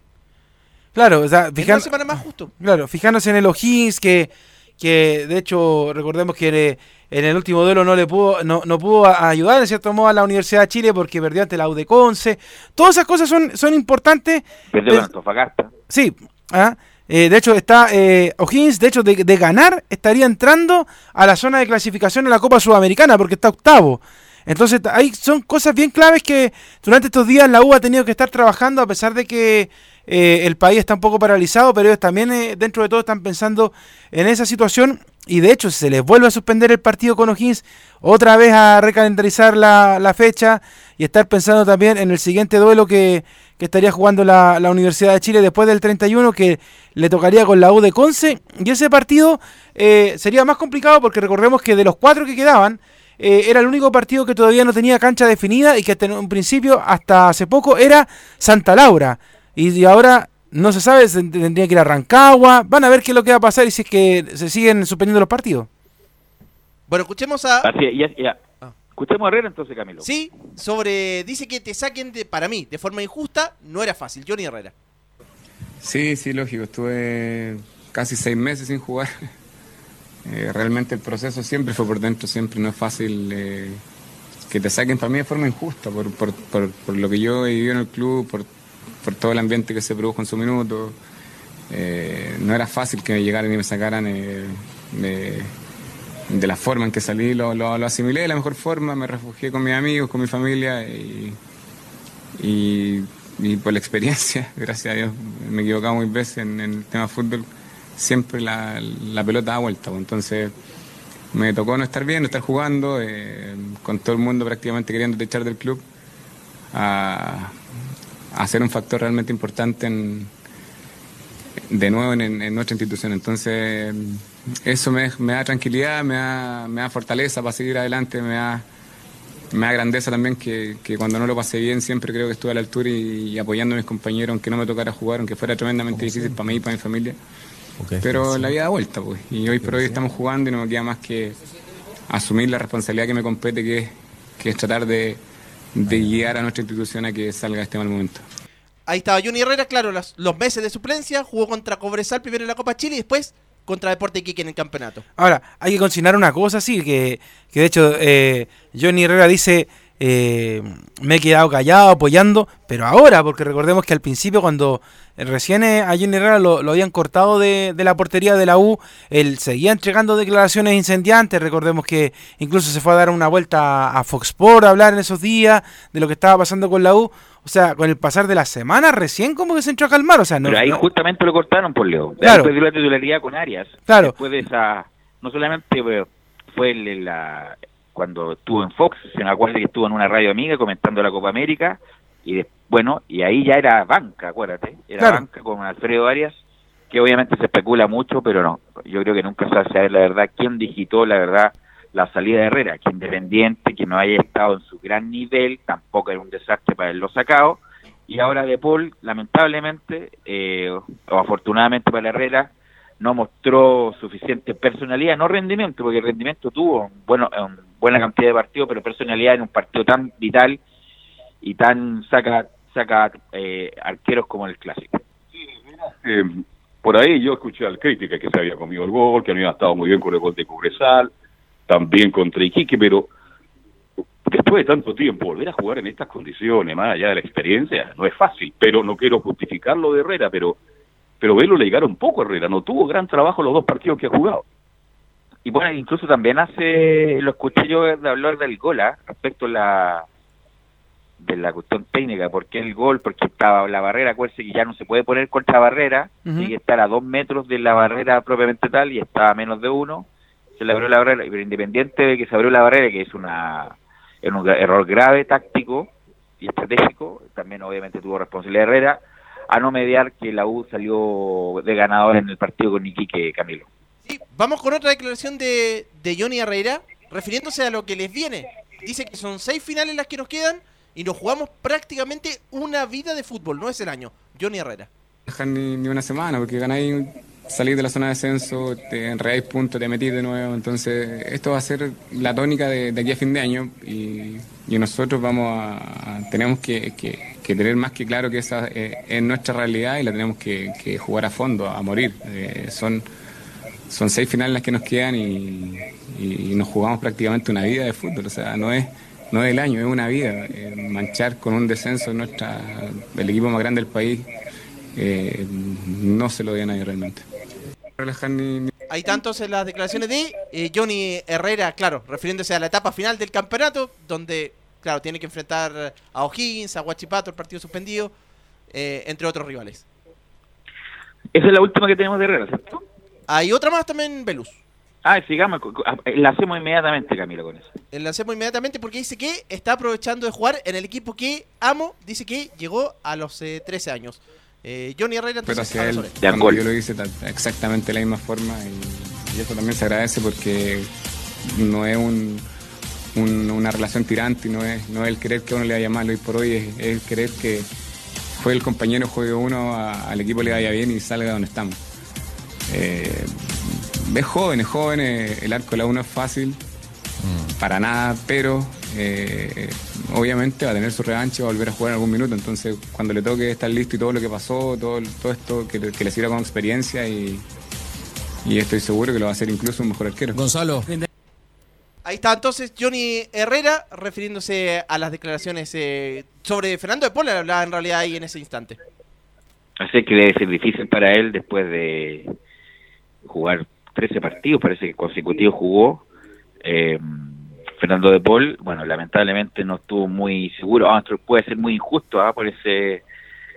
Claro, o sea, semana más justo. Claro, fijándose en el O'Higgins que, que de hecho recordemos que en el último duelo no le pudo no, no pudo ayudar en cierto modo a la Universidad de Chile porque perdió ante la U de Conce. Todas esas cosas son, son importantes. Perdió con Antofagasta. Sí, ¿ah? Eh, de hecho está eh, O'Higgins, de hecho de, de ganar estaría entrando a la zona de clasificación en la Copa Sudamericana porque está octavo. Entonces ahí son cosas bien claves que durante estos días la U ha tenido que estar trabajando a pesar de que eh, el país está un poco paralizado, pero ellos también eh, dentro de todo están pensando en esa situación. Y de hecho si se les vuelve a suspender el partido con O'Higgins, otra vez a recalendarizar la, la fecha y estar pensando también en el siguiente duelo que, que estaría jugando la, la Universidad de Chile después del 31 que le tocaría con la U de Conce. Y ese partido eh, sería más complicado porque recordemos que de los cuatro que quedaban eh, era el único partido que todavía no tenía cancha definida y que hasta en un principio, hasta hace poco, era Santa Laura. Y, y ahora no se sabe, se tendría que ir a Rancagua. Van a ver qué es lo que va a pasar y si es que se siguen suspendiendo los partidos. Bueno, escuchemos a. Así es, ya, ya. Escuchemos a Herrera entonces, Camilo. Sí, sobre. Dice que te saquen de, para mí, de forma injusta, no era fácil. Johnny Herrera. Sí, sí, lógico. Estuve casi seis meses sin jugar. Eh, realmente el proceso siempre fue por dentro, siempre no es fácil eh, que te saquen para de forma injusta, por, por, por, por lo que yo he vivido en el club, por, todo el ambiente que se produjo en su minuto. Eh, no era fácil que me llegaran y me sacaran de, la forma en que salí, lo, lo, lo asimilé de la mejor forma, me refugié con mis amigos, con mi familia y, y, por la experiencia, gracias a Dios, me he equivocado muy veces en el tema fútbol, siempre la, la pelota da vuelta, pues, entonces me tocó no estar bien, no estar jugando, eh, con todo el mundo prácticamente queriendo echar del club, a, a ser un factor realmente importante en, de nuevo en, nuestra institución. Entonces, eso me, me da tranquilidad, me da, me da fortaleza para seguir adelante, me da, me da grandeza también que, que cuando no lo pasé bien siempre creo que estuve a la altura y, y apoyando a mis compañeros, aunque no me tocara jugar, aunque fuera tremendamente difícil para mí y para mi familia. Pero la vida da vuelta, pues. Y hoy por hoy estamos jugando y no me queda más que asumir la responsabilidad que me compete, que es, que es tratar de, de guiar a nuestra institución a que salga de este mal momento. Ahí estaba Johnny Herrera, claro, los, los meses de suplencia. Jugó contra Cobresal primero en la Copa Chile y después contra Deporte Iquique en el campeonato. Ahora, hay que consignar una cosa, sí, que, que de hecho eh, Johnny Herrera dice, eh, me he quedado callado apoyando, pero ahora, porque recordemos que al principio cuando recién eh, a Johnny Herrera lo, lo habían cortado de, de la portería de la U, él seguía entregando declaraciones incendiantes, recordemos que incluso se fue a dar una vuelta a, a Fox a hablar en esos días de lo que estaba pasando con la U, o sea, con el pasar de la semana recién como que se entró a calmar, o sea, no... Pero ahí no- justamente lo cortaron por Leo. De Claro. ahí perdió la titularidad con Arias. Claro. Después de esa, no solamente fue el- la, cuando estuvo en Fox, sino acuérdate que estuvo en una radio amiga comentando la Copa América y bueno, y ahí ya era banca, acuérdate, era Claro. banca con Alfredo Arias, que obviamente se especula mucho, pero no, yo creo que nunca se va a saber la verdad quién digitó la verdad la salida de Herrera, que independiente, que no haya estado en su gran nivel, tampoco era un desastre para haberlo sacado, y ahora De Paul, lamentablemente, eh, o afortunadamente para Herrera, no mostró suficiente personalidad, no rendimiento, porque el rendimiento tuvo bueno, un buena cantidad de partidos, pero personalidad en un partido tan vital y tan saca saca eh, arqueros como el clásico. Eh, por ahí yo escuché al crítica que se había comido el gol, que no había estado muy bien con el gol de Cobresal, también contra Iquique, pero después de tanto tiempo volver a jugar en estas condiciones, más allá de la experiencia, no es fácil, pero no quiero justificar lo de Herrera, pero pero Velo le llegaron poco a Herrera, no tuvo gran trabajo los dos partidos que ha jugado. Y bueno, incluso también hace, lo escuché yo de hablar del gol, ¿ah? respecto a la de la cuestión técnica, porque el gol, porque estaba la barrera, acuérdense que ya no se puede poner contra barrera, Ujú. tiene que estar a dos metros de la barrera propiamente tal, y estaba a menos de uno, se le abrió la barrera, pero independiente de que se abrió la barrera, que es una es un error grave táctico y estratégico, también obviamente tuvo responsabilidad Herrera, a no mediar que la U salió de ganador en el partido con Iquique Camilo. Vamos con otra declaración de, de Johnny Herrera, refiriéndose a lo que les viene. Dice que son seis finales las que nos quedan y nos jugamos prácticamente una vida de fútbol, no es el año. Johnny Herrera. ni, ni una semana, porque ganáis, salís de la zona de descenso, te enredáis puntos, te metís de nuevo. Entonces, esto va a ser la tónica de, de aquí a fin de año y, y nosotros vamos a, a- tenemos que, que- que tener más que claro que esa eh, es nuestra realidad y la tenemos que, que jugar a fondo, a morir. Eh, son, son seis finales las que nos quedan y, nos jugamos prácticamente una vida de fútbol. O sea, no es, no es el año, es una vida. Eh, manchar con un descenso nuestra, el equipo más grande del país eh, no se lo doy a nadie realmente. Relajar ni- ni- Hay tantos en las declaraciones de eh, Johnny Herrera, claro, refiriéndose a la etapa final del campeonato, donde, claro, tiene que enfrentar a O'Higgins, a Huachipato, el partido suspendido, eh, entre otros rivales. Esa es la última que tenemos de Herrera, ¿cierto? Hay otra más también, Velus. Ah, sigamos, ah, la hacemos inmediatamente Camilo con eso. El lancemos inmediatamente porque dice que está aprovechando de jugar en el equipo que amo. Dice que llegó a los eh, 13 años. Eh, Johnny Herrera, pero entonces, habla él, cuando yo lo hice ta- exactamente de la misma forma y, y eso también se agradece porque no es un, un- una relación tirante y no es, no es el querer que uno le vaya mal hoy por hoy, es, es el querer que fue el compañero juegue uno, a- al equipo le vaya bien y salga donde estamos. Eh, es joven, es joven, eh, el arco de la 1 es fácil, para nada, pero eh, obviamente va a tener su revancha y va a volver a jugar en algún minuto. Entonces, cuando le toque estar listo y todo lo que pasó, todo, todo esto que, le- que le sirva como experiencia y, y estoy seguro que lo va a hacer incluso un mejor arquero. Gonzalo. Ahí está entonces Johnny Herrera refiriéndose a las declaraciones eh, sobre Fernando de Pola, hablaba en realidad ahí en ese instante. Así que debe ser difícil para él después de jugar 13 partidos, parece que consecutivos jugó. Eh, Fernando de Paul, bueno, lamentablemente no estuvo muy seguro. Ah, puede ser muy injusto ah, por ese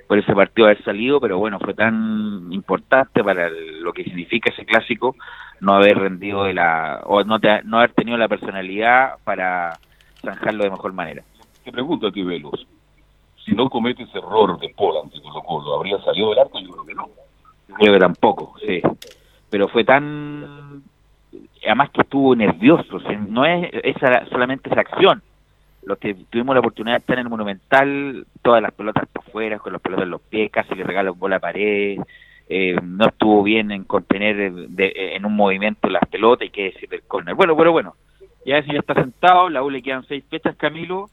por ese partido haber salido, pero bueno, fue tan importante para el- lo que significa ese clásico no haber rendido de la o no, te- no haber tenido la personalidad para zanjarlo de mejor manera. Te pregunto a ti, Velos, si no cometes error de Paul ante Colo Colo, ¿habría salido del arco? Yo creo que no. Creo que tampoco, sí. Pero fue tan... Además que estuvo nervioso, no es esa solamente esa acción. Los que tuvimos la oportunidad de estar en el Monumental, todas las pelotas por afuera, con las pelotas en los pies, casi le regaló bola a pared, eh, no estuvo bien en contener eh, de- en un movimiento las pelotas y qué decir del córner. Bueno, bueno, bueno. Ya ese ya está sentado, la U le quedan seis fechas, Camilo,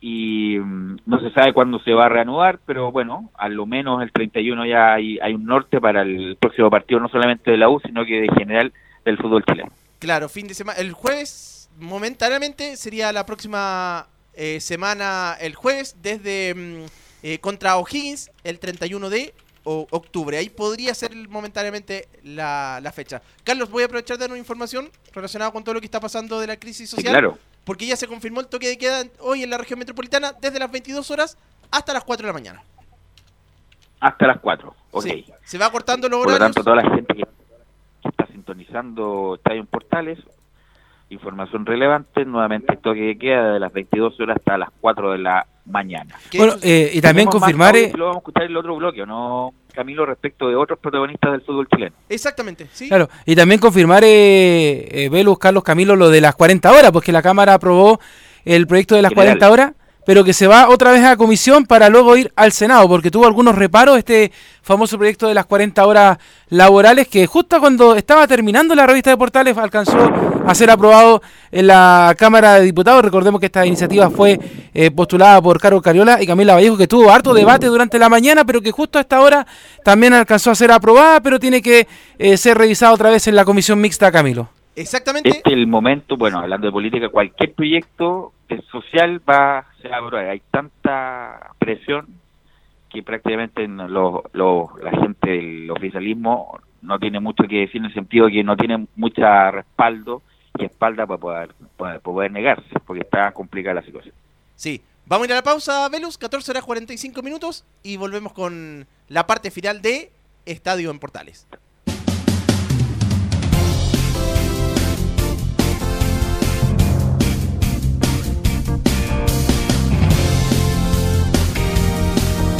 y mm, no se sabe cuándo se va a reanudar, pero bueno, a lo menos el 31 ya hay, hay un norte para el próximo partido, no solamente de la U, sino que de general del fútbol chileno. Claro, fin de semana. El jueves, momentáneamente, sería la próxima eh, semana, el jueves, desde mm, eh, contra O'Higgins, el 31 de o- octubre. Ahí podría ser momentáneamente la, la fecha. Carlos, voy a aprovechar de dar una información relacionada con todo lo que está pasando de la crisis Sí, social. claro. Porque ya se confirmó el toque de queda hoy en la región metropolitana desde las 22 horas hasta las 4 de la mañana. Hasta las 4. Ok. Sí, se va cortando los Por lo horarios. tanto, toda la gente que está sintonizando Estadio en Portales, información relevante, nuevamente toque de queda de las 22 horas hasta las 4 de la mañana. Bueno, eh, y también confirmar... eh, que Lo vamos a escuchar en el otro bloque, ¿o ¿no, Camilo? Respecto de otros protagonistas del fútbol chileno. Exactamente, sí. Claro, y también confirmar, eh, eh, Velus, Carlos Camilo, lo de las 40 horas, porque la Cámara aprobó el proyecto de las General. 40 horas, pero que se va otra vez a comisión para luego ir al Senado, porque tuvo algunos reparos este famoso proyecto de las 40 horas laborales, que justo cuando estaba terminando la revista de portales alcanzó a ser aprobado en la Cámara de Diputados. Recordemos que esta iniciativa fue eh, postulada por Carlos Cariola y Camila Vallejo, que tuvo harto debate durante la mañana, pero que justo a esta hora también alcanzó a ser aprobada, pero tiene que eh, ser revisada otra vez en la comisión mixta, Camilo. Exactamente. Este es el momento, bueno, hablando de política, cualquier proyecto social va se va a aprobar. Hay tanta presión que prácticamente no- lo- lo- la gente del oficialismo no tiene mucho que decir en el sentido de que no tiene mucha respaldo y espalda para poder, para poder negarse, porque está complicada la situación. Sí. Vamos a ir a la pausa, Velus, 14 horas 45 minutos y volvemos con la parte final de Estadio en Portales.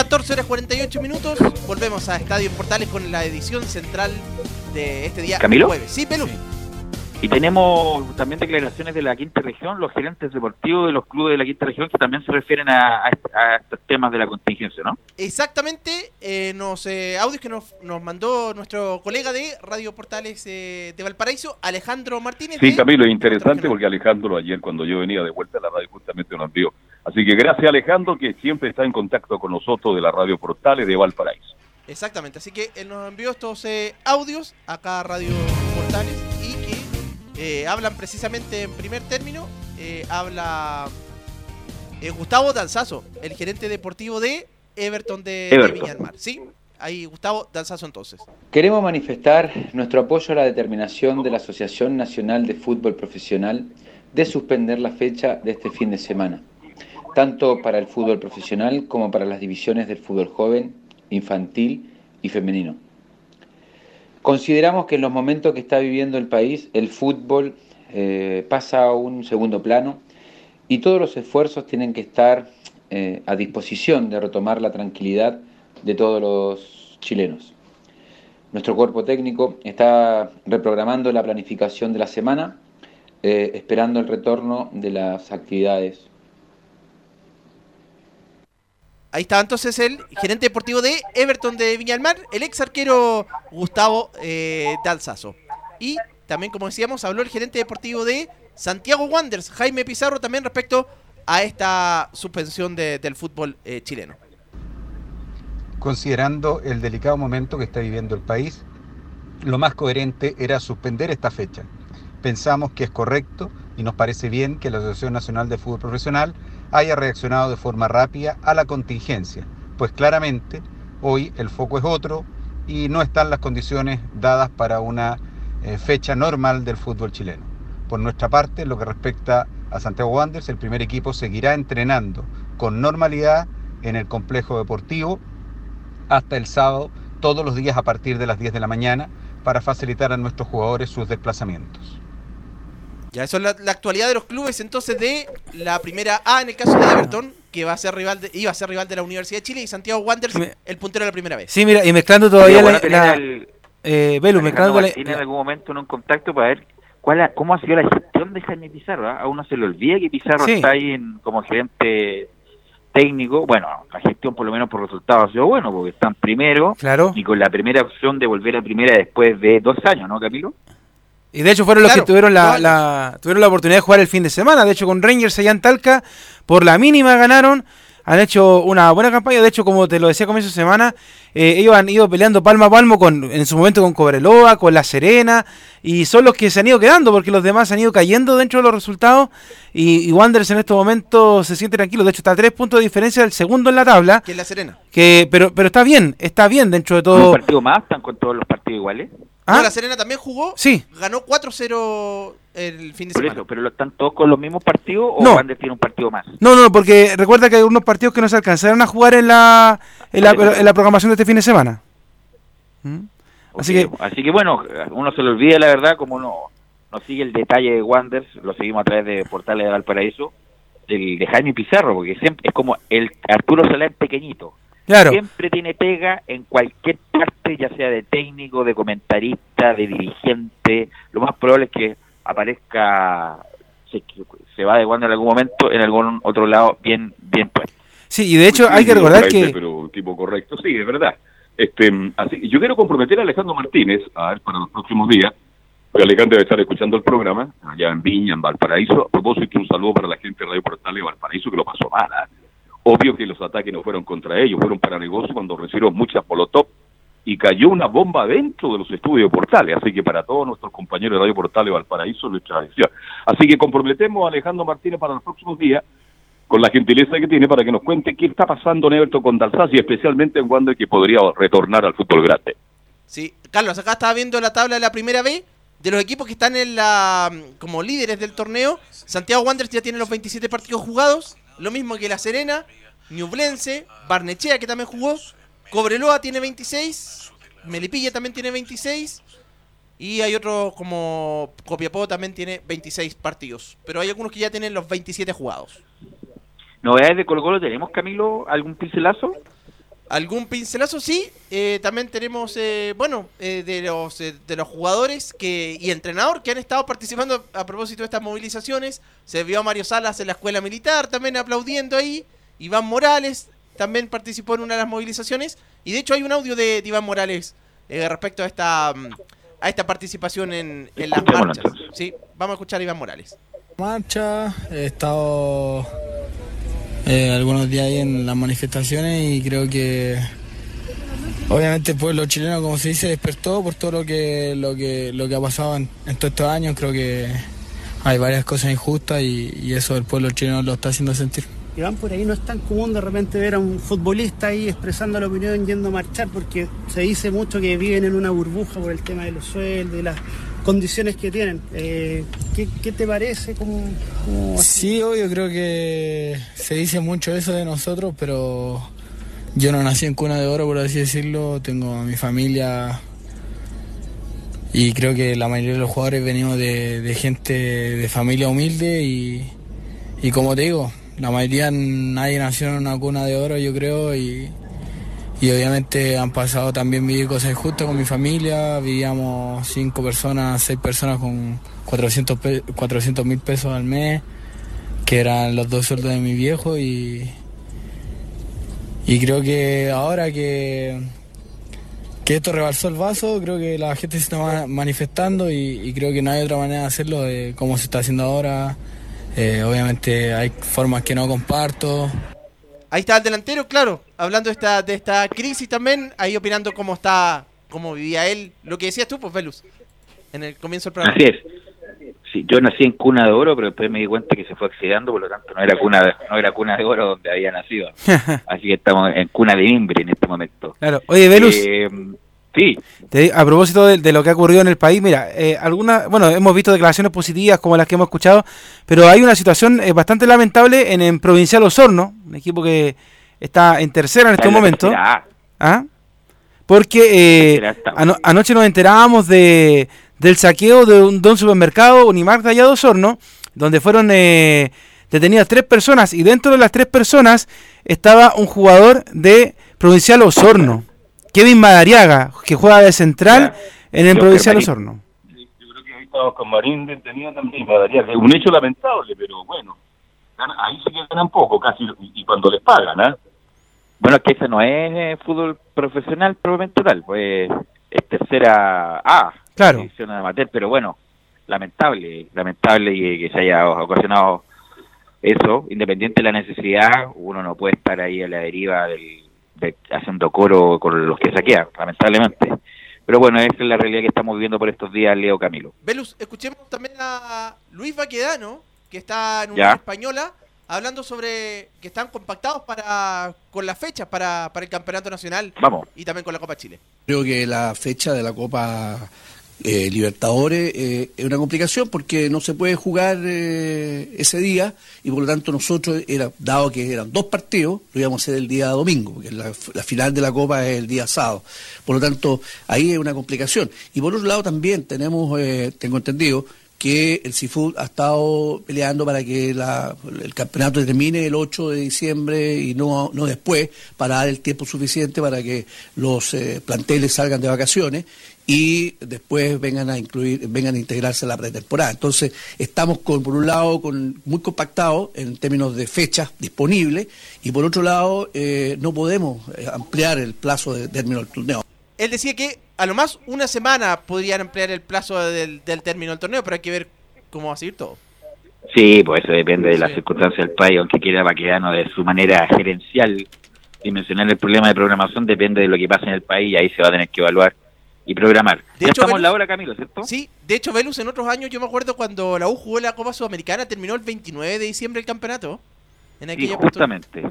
Horas 48 minutos. Volvemos a Estadio Portales con la edición central de este día ¿Camilo? jueves. Sí, Pelu. Y tenemos también declaraciones de la quinta región, los gerentes deportivos de los clubes de la quinta región que también se refieren a, a- a estos temas de la contingencia, ¿no? Exactamente, eh, nos eh, audios que nos, nos mandó nuestro colega de Radio Portales eh, de Valparaíso, Alejandro Martínez. Sí, Camilo, es interesante porque Alejandro ayer cuando yo venía de vuelta a la radio justamente nos envió. Así que gracias Alejandro que siempre está en contacto con nosotros de la radio Portales de Valparaíso. Exactamente, así que él nos envió estos eh, audios acá a Radio Portales y que eh, hablan precisamente en primer término, eh, habla eh, Gustavo Danzazo, el gerente deportivo de Everton de, de Everton. Viña del Mar. Sí, ahí Gustavo Danzazo entonces. Queremos manifestar nuestro apoyo a la determinación de la Asociación Nacional de Fútbol Profesional de suspender la fecha de este fin de semana, tanto para el fútbol profesional como para las divisiones del fútbol joven, infantil y femenino. Consideramos que en los momentos que está viviendo el país, el fútbol eh, pasa a un segundo plano y todos los esfuerzos tienen que estar eh, a disposición de retomar la tranquilidad de todos los chilenos. Nuestro cuerpo técnico está reprogramando la planificación de la semana, eh, esperando el retorno de las actividades. Ahí está entonces el gerente deportivo de Everton de Viña del Mar, el ex arquero Gustavo eh, Dalzazo. Y también, como decíamos, habló el gerente deportivo de Santiago Wanderers, Jaime Pizarro, también respecto a esta suspensión de- del fútbol eh, chileno. considerando el delicado momento que está viviendo el país, lo más coherente era suspender esta fecha. Pensamos que es correcto y nos parece bien que la Asociación Nacional de Fútbol Profesional haya reaccionado de forma rápida a la contingencia, pues claramente hoy el foco es otro y no están las condiciones dadas para una eh, fecha normal del fútbol chileno. Por nuestra parte, lo que respecta a Santiago Wanderers, el primer equipo seguirá entrenando con normalidad en el complejo deportivo hasta el sábado, todos los días a partir de las 10 de la mañana, para facilitar a nuestros jugadores sus desplazamientos. Ya, eso es la, la actualidad de los clubes entonces de la primera A en el caso de Everton, que va a ser rival de, iba a ser rival de la Universidad de Chile y Santiago Wanderers, el puntero de la primera vez. Sí, mira, y mezclando todavía la, bueno eh, Belu, mezclando la- en algún momento en un contacto para ver cuál ha- cómo ha sido la gestión de Jaime Pizarro. ¿ah? A uno se le olvida que Pizarro Sí. está ahí en- como gerente técnico. Bueno, la gestión por lo menos por resultados ha sido bueno porque están primero Claro. y con la primera opción de volver a primera después de dos años, ¿no, Camilo? Y de hecho fueron los que tuvieron la, la- tuvieron la oportunidad de jugar el fin de semana. De hecho, con Rangers allá en Talca, por la mínima ganaron. Han hecho una buena campaña. De hecho, como te lo decía a comienzo de semana, eh, ellos han ido peleando palmo a palmo con, en su momento con Cobreloa, con La Serena. Y son los que se han ido quedando porque los demás han ido cayendo dentro de los resultados. Y, y Wanderers en estos momentos se siente tranquilo. De hecho, está a tres puntos de diferencia del segundo en la tabla. Que es la Serena. Que, pero, pero está bien, está bien dentro de Un todo. partido más, están con todos los partidos iguales. ¿Ah? No, la Serena también jugó, Sí. ganó 4-0 el fin de Por semana. eso, pero lo- ¿están todos con los mismos partidos o No. Wander tiene un partido más? No, no, porque recuerda que hay unos partidos que no se alcanzaron a jugar en la, en la, en la programación de este fin de semana. ¿Mm? Así que, Así que bueno, uno se le olvida la verdad, como no, no sigue el detalle de Wanders, lo seguimos a través de Portales de Valparaíso, del, de Jaime Pizarro, porque siempre es como el Arturo Salán pequeñito. Claro. Siempre tiene pega en cualquier parte, ya sea de técnico, de comentarista, de dirigente. Lo más probable es que aparezca, se, se va de Wander en algún momento, en algún otro lado, bien, bien puesto. sí, y de hecho hay que recordar Parece, que... Pero tipo correcto, sí, es verdad. Este, así, yo quiero comprometer a Alejandro Martínez a ver para los próximos días. Porque Alejandro debe estar escuchando el programa allá en Viña, en Valparaíso. A propósito, un saludo para la gente de Radio Portal de Valparaíso que lo pasó mal. ¿ah? Obvio que los ataques no fueron contra ellos, fueron para negocio cuando recibieron muchas molotov y cayó una bomba dentro de los estudios Portales. Así que para todos nuestros compañeros de Radio Portales Valparaíso, nuestra adhesión. Así que comprometemos a Alejandro Martínez para los próximos días con la gentileza que tiene para que nos cuente qué está pasando en Everton con y especialmente en Wander que podría retornar al fútbol grande. Sí, Carlos, acá estaba viendo la tabla de la primera B de los equipos que están en la como líderes del torneo. Santiago Wanderers ya tiene los 27 partidos jugados, lo mismo que La Serena, Ñublense, Barnechea que también jugó, Cobreloa tiene 26, Melipilla también tiene 26 y hay otros como Copiapó también tiene 26 partidos, pero hay algunos que ya tienen los 27 jugados. ¿Novedades de Colo Colo tenemos, Camilo? ¿Algún pincelazo? ¿Algún pincelazo? Sí. Eh, también tenemos, eh, bueno, eh, de los eh, de los jugadores que y entrenador que han estado participando a propósito de estas movilizaciones. Se vio a Mario Salas en la escuela militar también aplaudiendo ahí. Iván Morales también participó en una de las movilizaciones. Y de hecho hay un audio de, de Iván Morales eh, respecto a esta mm, a esta participación en, en las marchas. Sí, vamos a escuchar a Iván Morales. marcha, he estado eh, algunos días ahí en las manifestaciones y creo que obviamente el pueblo chileno, como se dice, despertó por todo lo que lo que lo que ha pasado en, todos estos años. Creo que hay varias cosas injustas y, y eso el pueblo chileno lo está haciendo sentir. Iván, por ahí no es tan común de repente ver a un futbolista ahí expresando la opinión yendo a marchar, porque se dice mucho que viven en una burbuja por el tema de los sueldos, de las condiciones que tienen. Eh, ¿qué, qué te parece? ¿Cómo, cómo- Sí, obvio, creo que se dice mucho eso de nosotros, pero yo no nací en cuna de oro, por así decirlo. Tengo a mi familia y creo que la mayoría de los jugadores venimos de, de gente de familia humilde y, y como te digo, la mayoría nadie nació en una cuna de oro, yo creo, y, y obviamente han pasado también vivir cosas injustas con mi familia. Vivíamos cinco personas, seis personas con 400 mil pesos al mes, que eran los dos sueldos de mi viejo. Y, y creo que ahora que, que esto rebalsó el vaso, creo que la gente se está ma- manifestando y, y creo que no hay otra manera de hacerlo de cómo se está haciendo ahora. Eh, obviamente hay formas que no comparto. Ahí está el delantero, claro, hablando de esta, de esta crisis también, ahí opinando cómo está, cómo vivía él, lo que decías tú, pues Velus, en el comienzo del programa. Así es. Sí, yo nací en cuna de oro, pero después me di cuenta que se fue oxidando, por lo tanto no era cuna de, no era cuna de oro donde había nacido. Así que estamos en cuna de mimbre en este momento. Claro. Oye, Velus. Eh, sí, Te- a propósito de, de lo que ha ocurrido en el país, mira, eh, algunas, bueno, hemos visto declaraciones positivas como las que hemos escuchado, pero hay una situación eh, bastante lamentable en, en Provincial Osorno, un equipo que está en tercera en este momento. ¿Ah? porque eh, ano- anoche nos enterábamos de, del saqueo de un, de un supermercado, Unimark de allá de Osorno, donde fueron eh, detenidas tres personas y dentro de las tres personas estaba un jugador de Provincial Osorno, Kevin Madariaga, que juega de central en el Creo que Provincial Marín. Osorno. Ahí estaba con Marín tenía también Madariaga, que es un hecho lamentable, pero bueno, ahí sí que ganan poco casi, y, cuando les pagan, ¿ah? Bueno, es que ese no es eh, fútbol profesional probablemente tal, pues es tercera A, Claro. división amateur, pero bueno, lamentable, lamentable y que se haya ocasionado eso, independiente de la necesidad, uno no puede estar ahí a la deriva del, de- haciendo coro con los que saquean, lamentablemente. Pero bueno, esa es la realidad que estamos viviendo por estos días, Leo Camilo. Velus, escuchemos también a Luis Baquedano, que está en una Ya. española, hablando sobre que están compactados para con las fechas para, para el Campeonato Nacional Vamos. y también con la Copa Chile. Creo que la fecha de la Copa eh, Libertadores eh, es una complicación porque no se puede jugar eh, ese día y por lo tanto nosotros, era, dado que eran dos partidos, lo íbamos a hacer el día domingo, porque la, final de la Copa es el día sábado. Por lo tanto, ahí es una complicación. Y por otro lado también tenemos, eh, tengo entendido, que el Seafood ha estado peleando para que la- el campeonato termine el 8 de diciembre y no, no después, para dar el tiempo suficiente para que los eh, planteles salgan de vacaciones y después vengan a incluir, vengan a integrarse a la pretemporada. Entonces, estamos con, por un lado con, muy compactados en términos de fechas disponibles y por otro lado eh, no podemos eh, ampliar el plazo de término del torneo. Él decía que a lo más una semana podrían emplear el plazo del, del término del torneo, pero hay que ver cómo va a seguir todo. Sí, pues eso depende de las circunstancias del país, aunque quiera Baquedano de su manera gerencial dimensionar el problema de programación, depende de lo que pase en el país y ahí se va a tener que evaluar y programar. De ya hecho, estamos en la hora, Camilo, ¿cierto? Sí, de hecho, Velus, en otros años, yo me acuerdo cuando la U jugó la Copa Sudamericana, terminó el 29 de diciembre el campeonato. En Sí, justamente.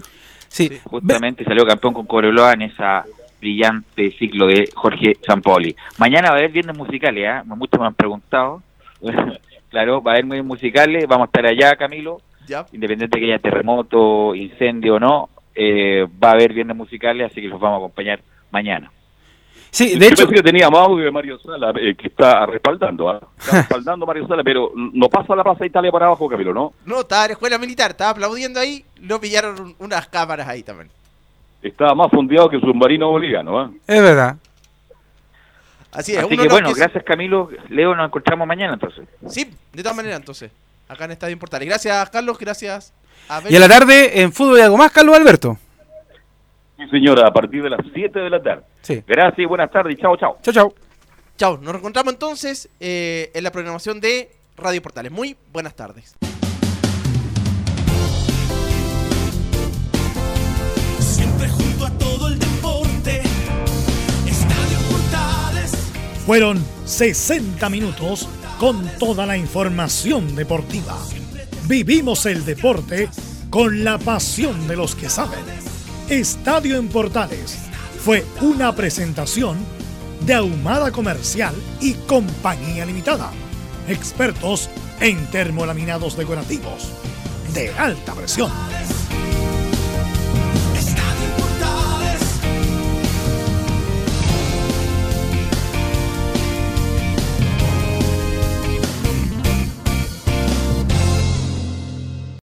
Sí. Justamente salió campeón con Cobreloa en esa brillante ciclo de Jorge Sampoli. Mañana va a haber viernes musicales, ¿ah? Muchos me han preguntado. claro, va a haber viernes musicales, vamos a estar allá, Camilo. Ya. Independiente que haya terremoto, incendio o no, eh, va a haber viernes musicales, así que los vamos a acompañar mañana. Sí, Yo pensé que teníamos audio de Mario Sala, eh, que está respaldando, ¿ah? Está respaldando Mario Sala, pero no pasa la Plaza Italia para abajo, Camilo, ¿no? No, estaba en la escuela militar, estaba aplaudiendo ahí, lo pillaron un- unas cámaras ahí también. Está más fondeado que submarino boliviano, ¿ah? Es verdad. Así es, Así uno que no bueno, quiso- gracias Camilo. Leo, nos encontramos mañana entonces. Sí, de todas maneras, entonces, acá en Estadio Portales. Gracias, Carlos, gracias a Y a la tarde en fútbol y algo más, Carlos Alberto. Sí, señora, a partir de las 7 de la tarde. Sí. Gracias y buenas tardes. Chao, chao. Chao, chao. Chao, nos reencontramos entonces eh, en la programación de Radio Portales. Muy buenas tardes. Siempre junto a todo el deporte. Estadio Portales. Fueron 60 minutos con toda la información deportiva. Vivimos el deporte con la pasión de los que saben. Estadio en Portales fue una presentación de Ahumada Comercial y Compañía Limitada. Expertos en termolaminados decorativos de alta presión.